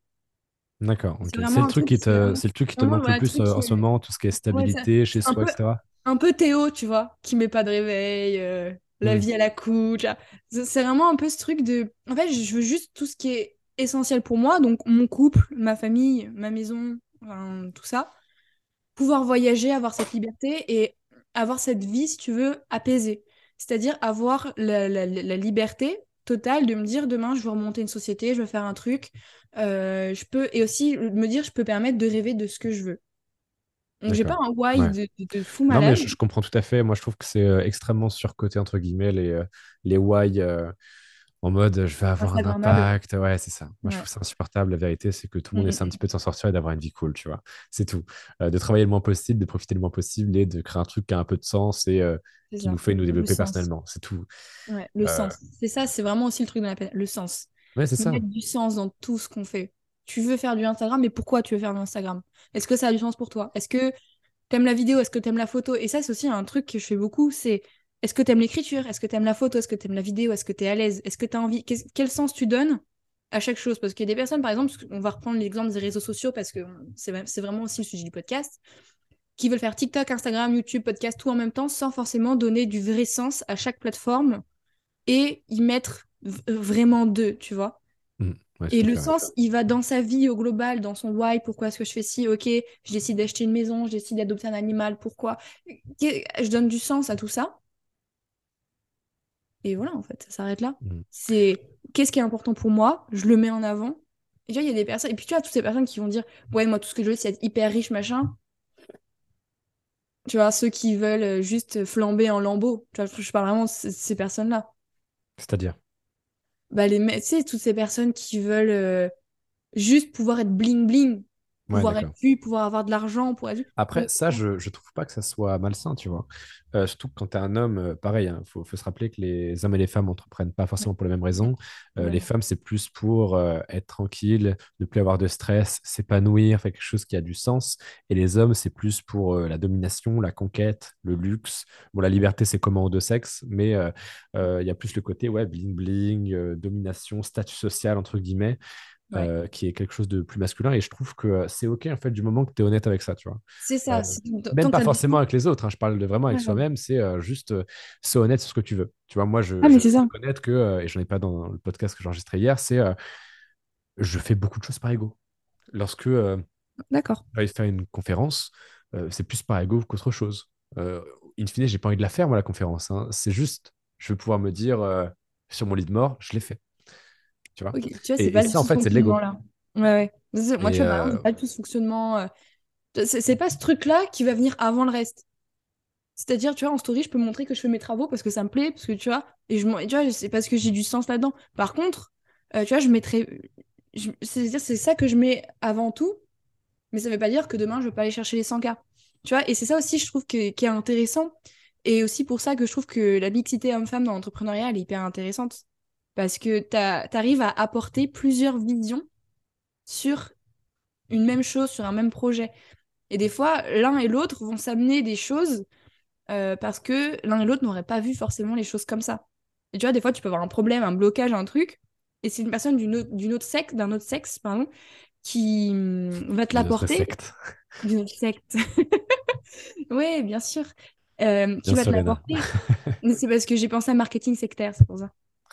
D'accord. C'est le truc qui te, c'est le truc qui te manque le plus euh, qui en ce moment, tout ce qui est ouais, ça- stabilité chez soi, peu etc. un peu Théo, tu vois, qui met pas de réveil, euh, la Hmm, vie à la couche. C'est c'est vraiment un peu ce truc de. En fait, je veux juste tout ce qui est essentiel pour moi, donc mon couple, ma famille, ma maison, enfin, tout ça. Pouvoir voyager, avoir cette liberté et avoir cette vie, si tu veux, apaisée. C'est-à-dire avoir la, la- la liberté totale de me dire demain, je veux remonter une société, je veux faire un truc. euh, je peux, et aussi me dire, je peux permettre de rêver de ce que je veux. Donc, j'ai pas un why Ouais. de, de, de fou Non, mais malade. je, je comprends tout à fait. Moi, je trouve que c'est euh, extrêmement surcoté, entre guillemets, les, euh, les why euh, en mode je vais avoir un impact. Ouais, c'est ça. Moi, je trouve ça insupportable. La vérité, c'est que tout le monde mm, essaie un petit peu de s'en sortir et d'avoir une vie cool, tu vois. C'est tout. Euh, de travailler le moins possible, de profiter le moins possible et de créer un truc qui a un peu de sens et euh, qui nous fait nous développer personnellement. C'est tout. Ouais, le Euh, sens. C'est ça, c'est vraiment aussi le truc de la peine. Le sens. ouais, c'est ça. Mettre du sens dans tout ce qu'on fait. Tu veux faire du Instagram, mais pourquoi tu veux faire du Instagram? Est-ce que ça a du sens pour toi? Est-ce que t'aimes la vidéo? Est-ce que t'aimes la photo? Et ça, c'est aussi un truc que je fais beaucoup, c'est est-ce que t'aimes l'écriture? Est-ce que t'aimes la photo? Est-ce que t'aimes la vidéo? Est-ce que t'es à l'aise? Est-ce que t'as envie? Qu'est- Quel sens tu donnes à chaque chose? Parce qu'il y a des personnes, par exemple, on va reprendre l'exemple des réseaux sociaux parce que c'est vraiment aussi le sujet du podcast, qui veulent faire TikTok, Instagram, YouTube, podcast, tout en même temps, sans forcément donner du vrai sens à chaque plateforme et y mettre v- vraiment deux, tu vois? Mm. Ouais, Et le sens, il va dans sa vie au global, dans son why, pourquoi est-ce que je fais ci, ok, je décide d'acheter une maison, je décide d'adopter un animal, pourquoi? Je donne du sens à tout ça. Et voilà, en fait, ça s'arrête là. Mm. C'est qu'est-ce qui est important pour moi, je le mets en avant. Et tu vois, il y a des personnes, et puis tu vois, toutes ces personnes qui vont dire, ouais, moi, tout ce que je veux, c'est être hyper riche, machin. Tu vois, ceux qui veulent euh, juste flamber en lambeaux. Tu vois, je parle vraiment de ces personnes-là. C'est-à-dire? Bah, les, tu sais, toutes ces personnes qui veulent euh, juste pouvoir être bling bling, Ouais, pouvoir être vu, pouvoir avoir de l'argent, pour être vu. Après, ça, je, je trouve pas que ça soit malsain, tu vois. Euh, surtout que quand tu es un homme, euh, pareil, il faut, faut se rappeler que les hommes et les femmes entreprennent pas ouais, forcément pour les mêmes raisons. Euh, les femmes, c'est plus pour euh, être tranquille, ne plus avoir de stress, s'épanouir, faire quelque chose qui a du sens. Et les hommes, c'est plus pour la domination, la conquête, le luxe. Bon, la liberté, c'est commun aux deux sexes, mais il y a plus le côté, ouais, bling bling, euh, domination, statut social, entre guillemets Ouais. euh, qui est quelque chose de plus masculin. Et je trouve que euh, c'est OK, en fait, du moment que tu es honnête avec ça, tu vois. C'est Euh, ça. c'est- Tant même pas forcément avec les autres, hein, je parle de vraiment avec Ouais, soi-même, c'est euh, juste euh, sois honnête sur ce que tu veux. Tu vois, moi, je, Ah, je c'est que, euh, et j'en ai pas dans le podcast que j'ai enregistré hier, c'est euh, je fais beaucoup de choses par ego. Lorsque euh, D'accord. je vais faire une conférence, euh, c'est plus par ego qu'autre chose. Euh, in fine, j'ai pas envie de la faire, moi, la conférence. hein. C'est juste, je vais pouvoir me dire euh, sur mon lit de mort, je l'ai fait. Tu vois? Ok, tu vois, c'est Et, et pas du ça, en fait, c'est de l'ego. fonctionnement-là. Ouais, ouais. Moi, tu Et vois, par exemple, euh, pas du tout ce fonctionnement. euh, C'est c'est pas ce truc-là qui va venir avant le reste. C'est-à-dire, tu vois, en story, je peux montrer que je fais mes travaux parce que ça me plaît, parce que tu vois, et je, et tu vois, c'est parce que j'ai du sens là-dedans. Par contre, euh, tu vois, je mettrai. je- C'est-à-dire, c'est ça que je mets avant tout, mais ça veut pas dire que demain, je vais pas aller chercher les 100K. Tu vois, et c'est ça aussi, je trouve, que, qui est intéressant. Et aussi pour ça que je trouve que la mixité homme-femme dans l'entrepreneuriat, elle est hyper intéressante. Parce que tu arrives à apporter plusieurs visions sur une même chose, sur un même projet. Et des fois, l'un et l'autre vont s'amener des choses euh, parce que l'un et l'autre n'auraient pas vu forcément les choses comme ça. Et tu vois, des fois, tu peux avoir un problème, un blocage, un truc, et c'est une personne d'une autre, d'une autre sexe, d'un autre sexe, pardon, qui hum, va te l'apporter, d'une autre secte. Oui, bien sûr. Euh, qui Bien va te sûr, l'apporter. Mais c'est parce que j'ai pensé à marketing sectaire, c'est pour ça.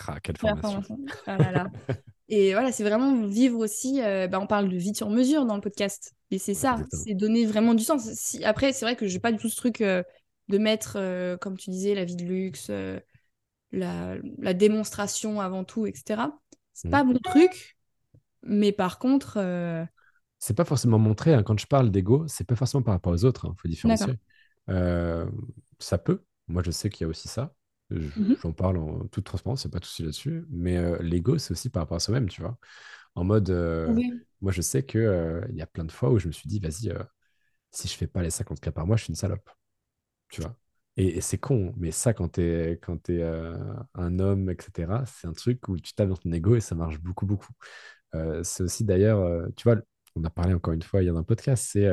Ah, quelle formation. formation. Ah là là. Et voilà, c'est vraiment vivre aussi. euh, bah, on parle de vie sur mesure dans le podcast. Et c'est ça, c'est donner vraiment du sens. Si, après, c'est vrai que j'ai pas du tout ce truc euh, de mettre, euh, comme tu disais, la vie de luxe, la, la démonstration avant tout, etc. C'est Mm. pas mon truc. Mais par contre, C'est pas forcément montré, hein, quand je parle d'ego, c'est pas forcément par rapport aux autres, il faut d'accord. différencier. Ça peut, moi je sais qu'il y a aussi ça. J'en parle en toute transparence, c'est pas de souci là-dessus, mais euh, l'ego c'est aussi par rapport à soi-même, tu vois? En mode, euh, Oui. moi je sais que euh, il y a plein de fois où je me suis dit, vas-y, si je fais pas les 50 cas par mois, je suis une salope, tu vois? Et, et c'est con, mais ça, quand t'es, quand euh, un homme, etc., c'est un truc où tu tapes dans ton ego et ça marche beaucoup, beaucoup. C'est aussi d'ailleurs, tu vois, on a parlé encore une fois il y a un podcast, c'est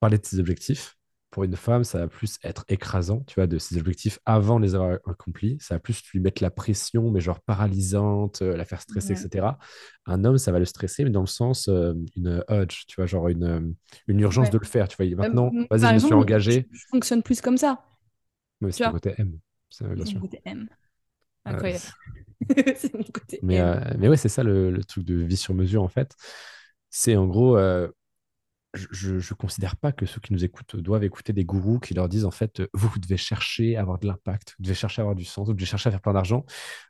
parler de tes objectifs pour une femme, ça va plus être écrasant, tu vois, de ses objectifs avant de les avoir accomplis. Ça va plus lui mettre la pression, mais genre paralysante, euh, la faire stresser, Ouais. etc. Un homme, ça va le stresser, mais dans le sens, euh, une urge, tu vois, genre une, euh, une urgence Ouais. de le faire. Tu vois, maintenant, vas-y, je me suis je, engagé. je fonctionne plus comme ça, Oui, c'est côté M, C'est côté Incroyable. C'est mon côté mais, M. mais ouais, c'est ça le, le truc de vie sur mesure, en fait. C'est en gros, je ne considère pas que ceux qui nous écoutent doivent écouter des gourous qui leur disent en fait, vous, vous devez chercher à avoir de l'impact, vous devez chercher à avoir du sens, vous devez chercher à faire plein d'argent.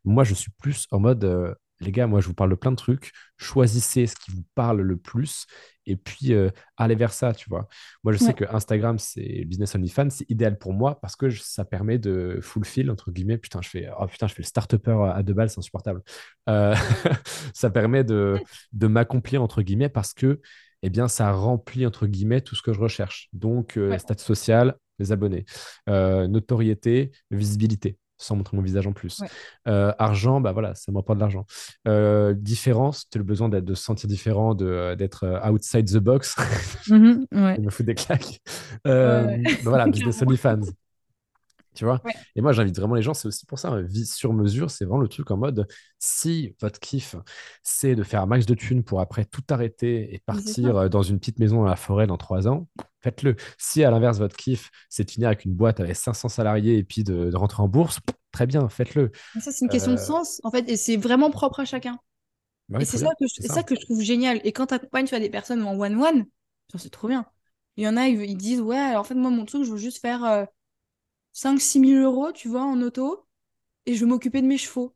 Moi, je suis plus en mode, euh, les gars, moi, je vous parle de plein de trucs, choisissez ce qui vous parle le plus et puis euh, allez vers ça, tu vois. Moi, je sais Ouais. que Instagram, c'est Business OnlyFans, c'est idéal pour moi parce que je- ça permet de fulfill, entre guillemets, putain, je fais, oh, putain, je fais le start-upper à deux balles, c'est insupportable. Euh, ça permet de, de m'accomplir, entre guillemets, parce que eh bien, ça remplit, entre guillemets, tout ce que je recherche. Donc, euh, Ouais. statut social, les abonnés. Euh, notoriété, visibilité, sans montrer mon visage en plus. Ouais. Euh, argent, bah voilà, ça m'apporte de l'argent. Euh, différence, tu as le besoin de se sentir différent, d'être outside the box. Ouais. Je me fous des claques. Euh, ouais. bah voilà, business. OnlyFans. Tu vois Ouais. Et moi, j'invite vraiment les gens, c'est aussi pour ça, vie sur mesure, c'est vraiment le truc en mode, si votre kiff, c'est de faire un max de thunes pour après tout arrêter et partir euh, dans une petite maison dans la forêt dans trois ans, faites-le. Si à l'inverse, votre kiff, c'est de finir avec une boîte avec 500 salariés et puis de, de rentrer en bourse, très bien, faites-le. Ça, c'est une question de Euh, sens, en fait, et c'est vraiment propre à chacun. bah Et c'est ça que je, ça. ça que je trouve génial. Et quand tu accompagnes, tu as des personnes en one-one, c'est trop bien. Il y en a, ils, ils disent, ouais, alors en fait, moi, mon truc, je veux juste faire euh, 5-6 000 euros, tu vois, en auto, et je m'occuper de mes chevaux.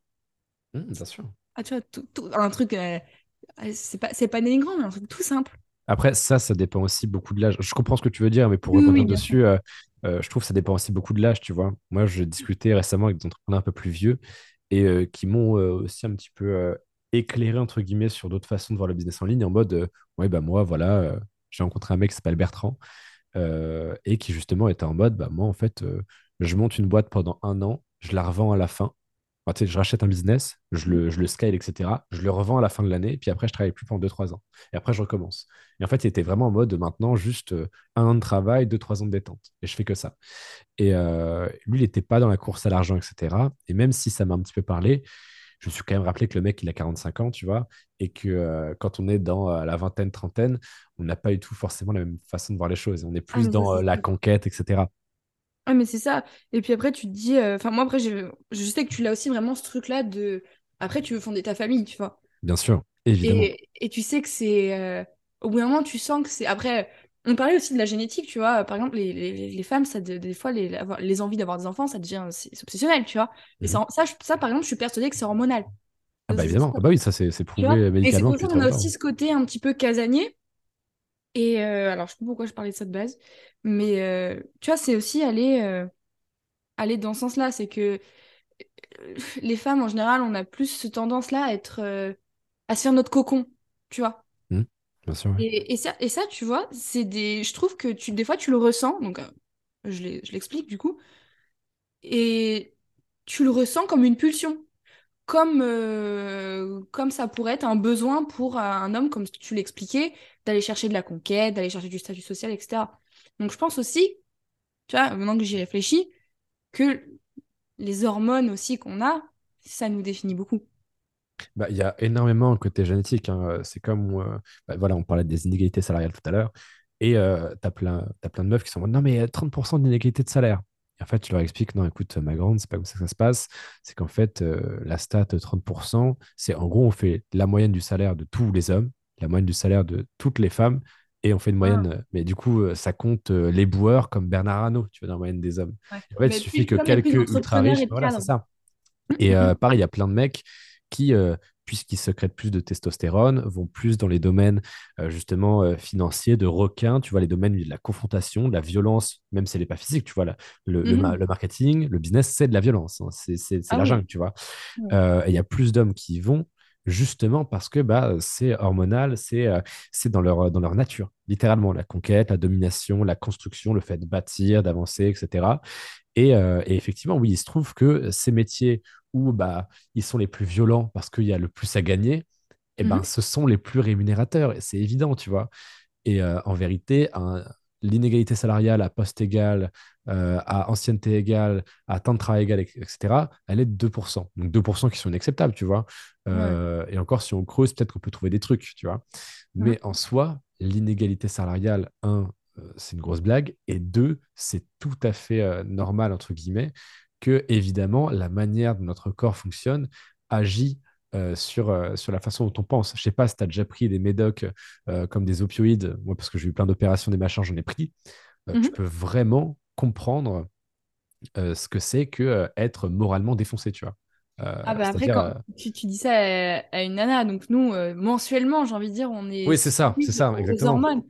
Hum, bien sûr. Ah, tu vois, tout, tout- un truc, euh, c'est pas, pas dénigrant, mais un truc tout simple. Après, ça, ça dépend aussi beaucoup de l'âge. Je comprends ce que tu veux dire, mais pour Oui, oui, sûr. dessus, euh, euh, je trouve que ça dépend aussi beaucoup de l'âge, tu vois. Moi, je discutais récemment avec des entrepreneurs un peu plus vieux et qui m'ont aussi un petit peu éclairé, entre guillemets, sur d'autres façons de voir le business en ligne, en mode, ouais, bah moi, voilà, j'ai rencontré un mec qui s'appelle Bertrand euh, et qui justement était en mode, bah moi, en fait, euh, je monte une boîte pendant un an, je la revends à la fin. Enfin, tu sais, je rachète un business, je le, je le scale, etc. Je le revends à la fin de l'année, puis après, je travaille plus pendant deux trois ans. Et après, je recommence. Et en fait, il était vraiment en mode maintenant, juste euh, un an de travail, deux trois ans de détente. Et je fais que ça. Et euh, lui, il n'était pas dans la course à l'argent, etc. Et même si ça m'a un petit peu parlé, je me suis quand même rappelé que le mec, il a 45 ans, tu vois, et que euh, quand on est dans euh, la vingtaine, trentaine, on n'a pas du tout forcément la même façon de voir les choses. On est Ah, plus ça, dans euh, la conquête, etc. Ah, mais c'est ça. Et puis après, tu te dis, euh, enfin, moi, après, je, je sais que tu l'as aussi vraiment ce truc-là de. Après, tu veux fonder ta famille, tu vois. Bien sûr, évidemment. Et, et tu sais que c'est. euh, Au bout d'un moment, tu sens que c'est. Après, on parlait aussi de la génétique, tu vois. Par exemple, les, les, les femmes, ça, de- des fois, les, les envies d'avoir des enfants, ça devient. C'est obsessionnel, tu vois. Et Mhm. ça, ça, par exemple, je suis persuadée que c'est hormonal. Ah bah évidemment. Ah bah oui, ça c'est prouvé Et c'est médicalement pour ça qu'on a aussi ce côté un petit peu casanier. Et euh, alors, je sais pas pourquoi je parlais de ça de base. Mais euh, tu vois, c'est aussi aller, euh, aller dans ce sens-là. C'est que les femmes, en général, on a plus ce tendance-là à être. à se faire notre cocon, tu vois. Bien sûr, ouais. Et, et ça, et ça, tu vois, c'est des. Je trouve que tu, des fois, tu le ressens. Donc, je l'explique du coup. Et tu le ressens comme une pulsion. Comme, comme ça pourrait être un besoin pour un homme, comme tu l'expliquais, d'aller chercher de la conquête, d'aller chercher du statut social, etc. Donc, je pense aussi, tu vois, maintenant que j'y réfléchis, que les hormones aussi qu'on a, ça nous définit beaucoup. Bah, il y a énormément un côté génétique. hein. C'est comme, euh, bah, voilà, on parlait des inégalités salariales tout à l'heure. Et euh, tu plein, de meufs qui sont non, mais il y a 30% d'inégalité de salaire. Et en fait, tu leur expliques, non, écoute, ma grande, c'est pas comme ça que ça se passe. C'est qu'en fait, euh, la stat 30%, c'est en gros, on fait la moyenne du salaire de tous les hommes, la moyenne du salaire de toutes les femmes, et on fait une Ah, moyenne. euh, Mais du coup, euh, ça compte euh, les boueurs comme Bernard Arnault, tu vois, dans la moyenne des hommes. ouais. En fait, il suffit que quelques ultra riches, voilà, c'est ça. Et euh, pareil, il y a plein de mecs qui, euh, puisqu'ils sécrètent plus de testostérone, vont plus dans les domaines euh, justement financiers, de requins, tu vois, les domaines de la confrontation, de la violence, même si elle n'est pas physique, tu vois, la- le, le ma- Mhm. le marketing, le business, c'est de la violence, hein, c'est Ah la oui. jungle, tu vois. Ouais. Il y a plus d'hommes qui y vont justement parce que bah, c'est hormonal, c'est euh, c'est dans leur, dans leur nature, littéralement, la conquête, la domination, la construction, le fait de bâtir, d'avancer, etc. Et, euh, et effectivement, oui, il se trouve que ces métiers où bah, ils sont les plus violents parce qu'il y a le plus à gagner, eh ben, Mhm. ce sont les plus rémunérateurs. Et c'est évident, tu vois. Et euh, en vérité, un, l'inégalité salariale à poste égal, euh, à ancienneté égale, à temps de travail égal, etc., elle est de 2%. Donc 2% qui sont inacceptables, tu vois. Euh, et encore, si on creuse, peut-être qu'on peut trouver des trucs, tu vois. Mais en soi, l'inégalité salariale, un, euh, c'est une grosse blague, et deux, c'est tout à fait normal, entre guillemets, que, évidemment, la manière dont notre corps fonctionne agit euh, sur, euh, sur la façon dont on pense. Je sais pas si tu as déjà pris des médocs euh, comme des opioïdes, moi parce que j'ai eu plein d'opérations, des machins, j'en ai pris. Tu mhm. peux vraiment comprendre ce que c'est que être moralement défoncé, tu vois. ah bah après, quand tu, tu, dis ça à, une nana, donc nous, mensuellement, j'ai envie de dire, on est... Oui, c'est ça, c'est ça, exactement. Hormones.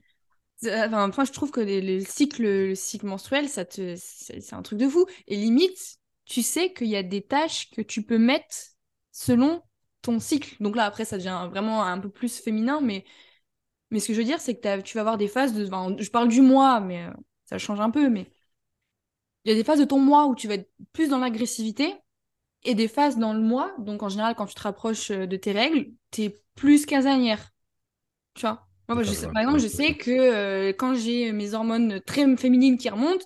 Enfin, je trouve que le, cycle, le cycle menstruel, ça te, c'est un truc de fou. Et limite, tu sais qu'il y a des tâches que tu peux mettre selon ton cycle. Donc là, après, ça devient vraiment un peu plus féminin, mais, mais ce que je veux dire, c'est que tu vas avoir des phases de. je parle du mois, mais euh, ça change un peu, mais il y a des phases de ton mois où tu vas être plus dans l'agressivité et des phases dans le mois. Donc en général, quand tu te rapproches euh, de tes règles, tu es plus casanière. Tu vois? Moi, je sais, par exemple, je sais que euh, quand j'ai mes hormones très féminines qui remontent,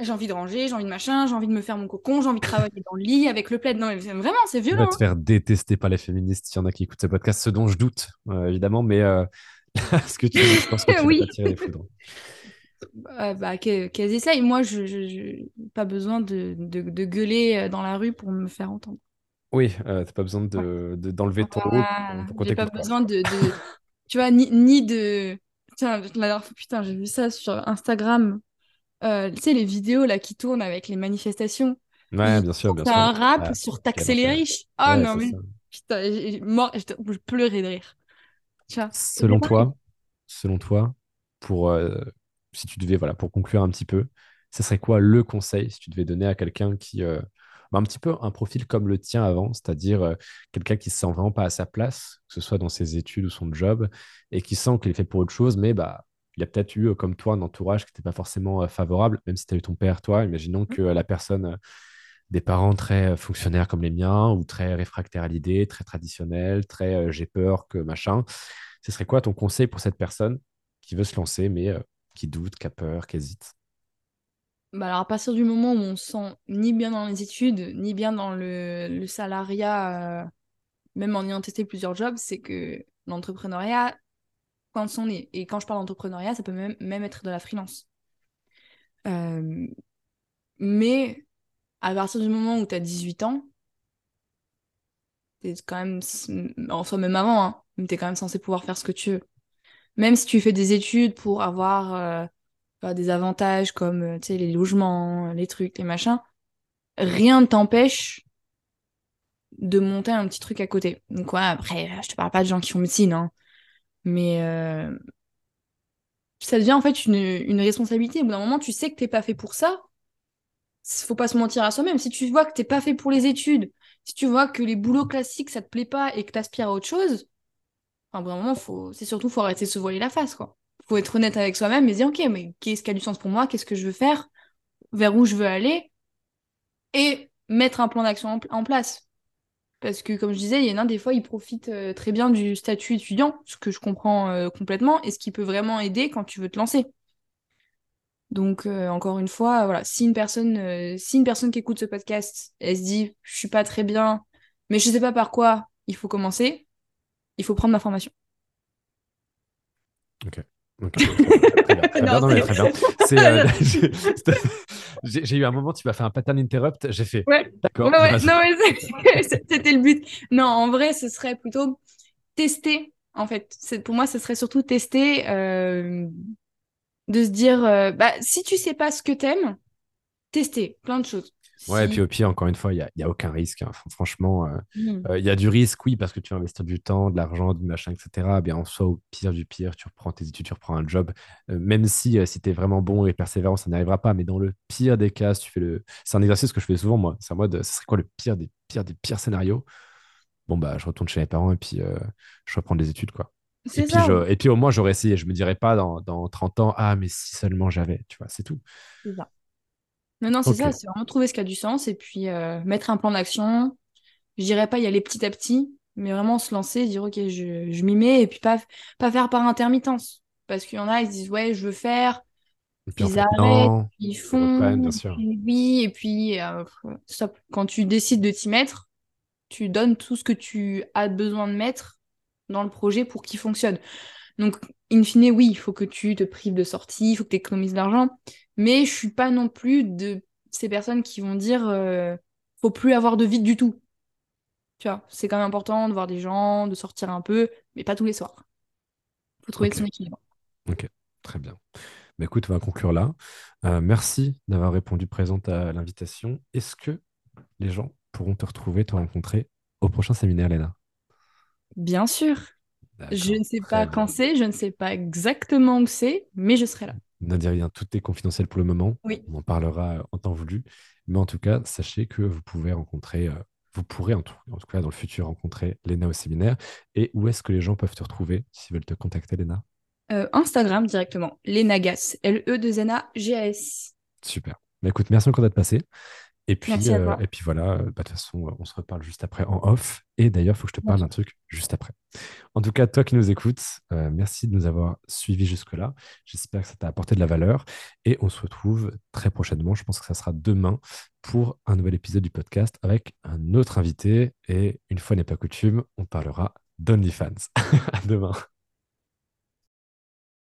j'ai envie de ranger, j'ai envie de machin, j'ai envie de me faire mon cocon, j'ai envie de travailler dans le lit avec le plaid. Non, mais vraiment, c'est violent. Tu vas te faire détester par les féministes. Il y en a qui écoutent ce podcast, ce dont je doute, euh, évidemment, mais euh, ce que tu veux, je pense que tu oui. vas tirer les foudres. Euh, bah, qu'elles essayent. Moi, je n'ai pas besoin de, de, de, gueuler dans la rue pour me faire entendre. Oui, tu n'as pas besoin d'enlever de, d'enlever ton haut pour, J'ai pas besoin de, tu vois, ni, ni de... Putain, putain j'ai vu ça sur Instagram euh, tu sais, les vidéos là qui tournent avec les manifestations. Ouais, bien sûr, bien sûr. un rap sur Taxer riches. Oh non, mais putain, j'ai mort, je pleurais de rire. selon toi, selon toi, pour euh, si tu devais, voilà, pour conclure un petit peu, ce serait quoi le conseil si tu devais donner à quelqu'un qui euh, bah, un petit peu un profil comme le tien avant, c'est-à-dire quelqu'un qui se sent vraiment pas à sa place, que ce soit dans ses études ou son job, et qui sent qu'il est fait pour autre chose, mais bah il a peut-être eu, euh, comme toi, un entourage qui n'était pas forcément euh, favorable, même si tu as eu ton père, toi. Imaginons mmh. que euh, la personne, des parents très fonctionnaires comme les miens, ou très réfractaires à l'idée, très traditionnels, très j'ai peur que machin. Ce serait quoi ton conseil pour cette personne qui veut se lancer, mais qui doute, qui a peur, qui hésite? Bah alors à partir du moment où on se sent ni bien dans les études, ni bien dans le, salariat, même en ayant testé plusieurs jobs, c'est que l'entrepreneuriat, quand on est. Et quand je parle d'entrepreneuriat, ça peut même, même être de la freelance. Euh, mais à partir du moment où tu as 18 ans, es quand même, en soi même avant, hein, tu es quand même censé pouvoir faire ce que tu veux. Même si tu fais des études pour avoir euh, bah, des avantages comme euh, les logements, les trucs, les machins, rien ne t'empêche de monter un petit truc à côté. Donc ouais, après, je te parle pas de gens qui font médecine, hein. Mais euh, ça devient en fait une, responsabilité. Au bout d'un moment, tu sais que t'es pas fait pour ça. Faut pas se mentir à soi-même. Si tu vois que t'es pas fait pour les études, si tu vois que les boulots classiques ça te plaît pas et que t'aspires à autre chose, enfin, au bout d'un moment, faut... c'est surtout faut arrêter de se voiler la face, quoi. Faut être honnête avec soi-même et dire, ok, mais qu'est-ce qui a du sens pour moi? Qu'est-ce que je veux faire? Vers où je veux aller? Et mettre un plan d'action en place. Parce que, comme je disais, il y en a des fois, ils profitent euh, très bien du statut étudiant, ce que je comprends euh, complètement, et ce qui peut vraiment aider quand tu veux te lancer. Donc, euh, encore une fois, voilà, si une personne, si une personne qui écoute ce podcast, elle se dit, je suis pas très bien, mais je sais pas par quoi il faut commencer, il faut prendre ma formation. Ok. J'ai eu un moment, tu m'as fait un pattern interrupt, j'ai fait. Ouais. D'accord. c'était le but. Non, en vrai, ce serait plutôt tester. En fait, pour moi, ce serait surtout tester, euh, de se dire, euh, bah, si tu sais pas ce que t'aimes, tester plein de choses. Ouais, et puis au pire, encore une fois, il n'y a, a, aucun risque. Hein. Franchement, euh, mmh. euh, il y a du risque, oui, parce que tu vas investir du temps, de l'argent, du machin, etc. Eh bien, en soi, au pire du pire, tu reprends tes études, tu reprends un job. Euh, même si, si tu es vraiment bon et persévérant, ça n'arrivera pas. Mais dans le pire des cas, tu fais le. C'est un exercice que je fais souvent, moi. C'est en mode, ce serait quoi le pire des pires des pires scénarios? Bon, bah, je retourne chez mes parents et puis je reprends des études, quoi. Et puis, et puis, au moins, j'aurais essayé. Je me dirais pas dans, dans 30 ans, ah, mais si seulement j'avais, tu vois, c'est tout. C'est ça. Non, non, c'est ça, c'est vraiment trouver ce qui a du sens et puis euh, mettre un plan d'action. Je dirais pas y aller petit à petit, mais vraiment se lancer, dire ok, je, m'y mets et puis pas, pas faire par intermittence. Parce qu'il y en a, ils disent ouais, je veux faire, Et puis ils arrêtent, non, puis ils bien font, sûr. oui, et puis euh, stop. Quand tu décides de t'y mettre, tu donnes tout ce que tu as besoin de mettre dans le projet pour qu'il fonctionne. Donc, in fine, oui, il faut que tu te prives de sortie, il faut que tu économises de l'argent, mais je suis pas non plus de ces personnes qui vont dire euh, faut plus avoir de vide du tout. Tu vois, c'est quand même important de voir des gens, de sortir un peu, mais pas tous les soirs. faut trouver son équilibre. ok, très bien. Bah, écoute, on va conclure là. Euh, merci d'avoir répondu présente à l'invitation. Est-ce que les gens pourront te retrouver, te rencontrer au prochain séminaire, Léna? Bien sûr, je ne sais pas quand c'est, je ne sais pas exactement où c'est, mais je serai là. Ne dis rien, tout est confidentiel pour le moment. Oui, On en parlera en temps voulu. Mais en tout cas, sachez que vous pouvez rencontrer, euh, vous pourrez en tout, en tout cas dans le futur rencontrer Léna au séminaire. Et où est-ce que les gens peuvent te retrouver s'ils veulent te contacter, Léna? Euh, Instagram directement, Lenagas, L-E-2-N-A-G-A-S. Super. Bah, écoute, merci encore d'être passé. Et puis, euh, et puis voilà, euh, bah, de toute façon, on se reparle juste après en off. Et d'ailleurs, il faut que je te parle d'un truc juste après. En tout cas, toi qui nous écoutes, euh, merci de nous avoir suivis jusque-là. J'espère que ça t'a apporté de la valeur. Et on se retrouve très prochainement. Je pense que ça sera demain pour un nouvel épisode du podcast avec un autre invité. Et une fois n'est pas coutume, on parlera d'OnlyFans. À demain.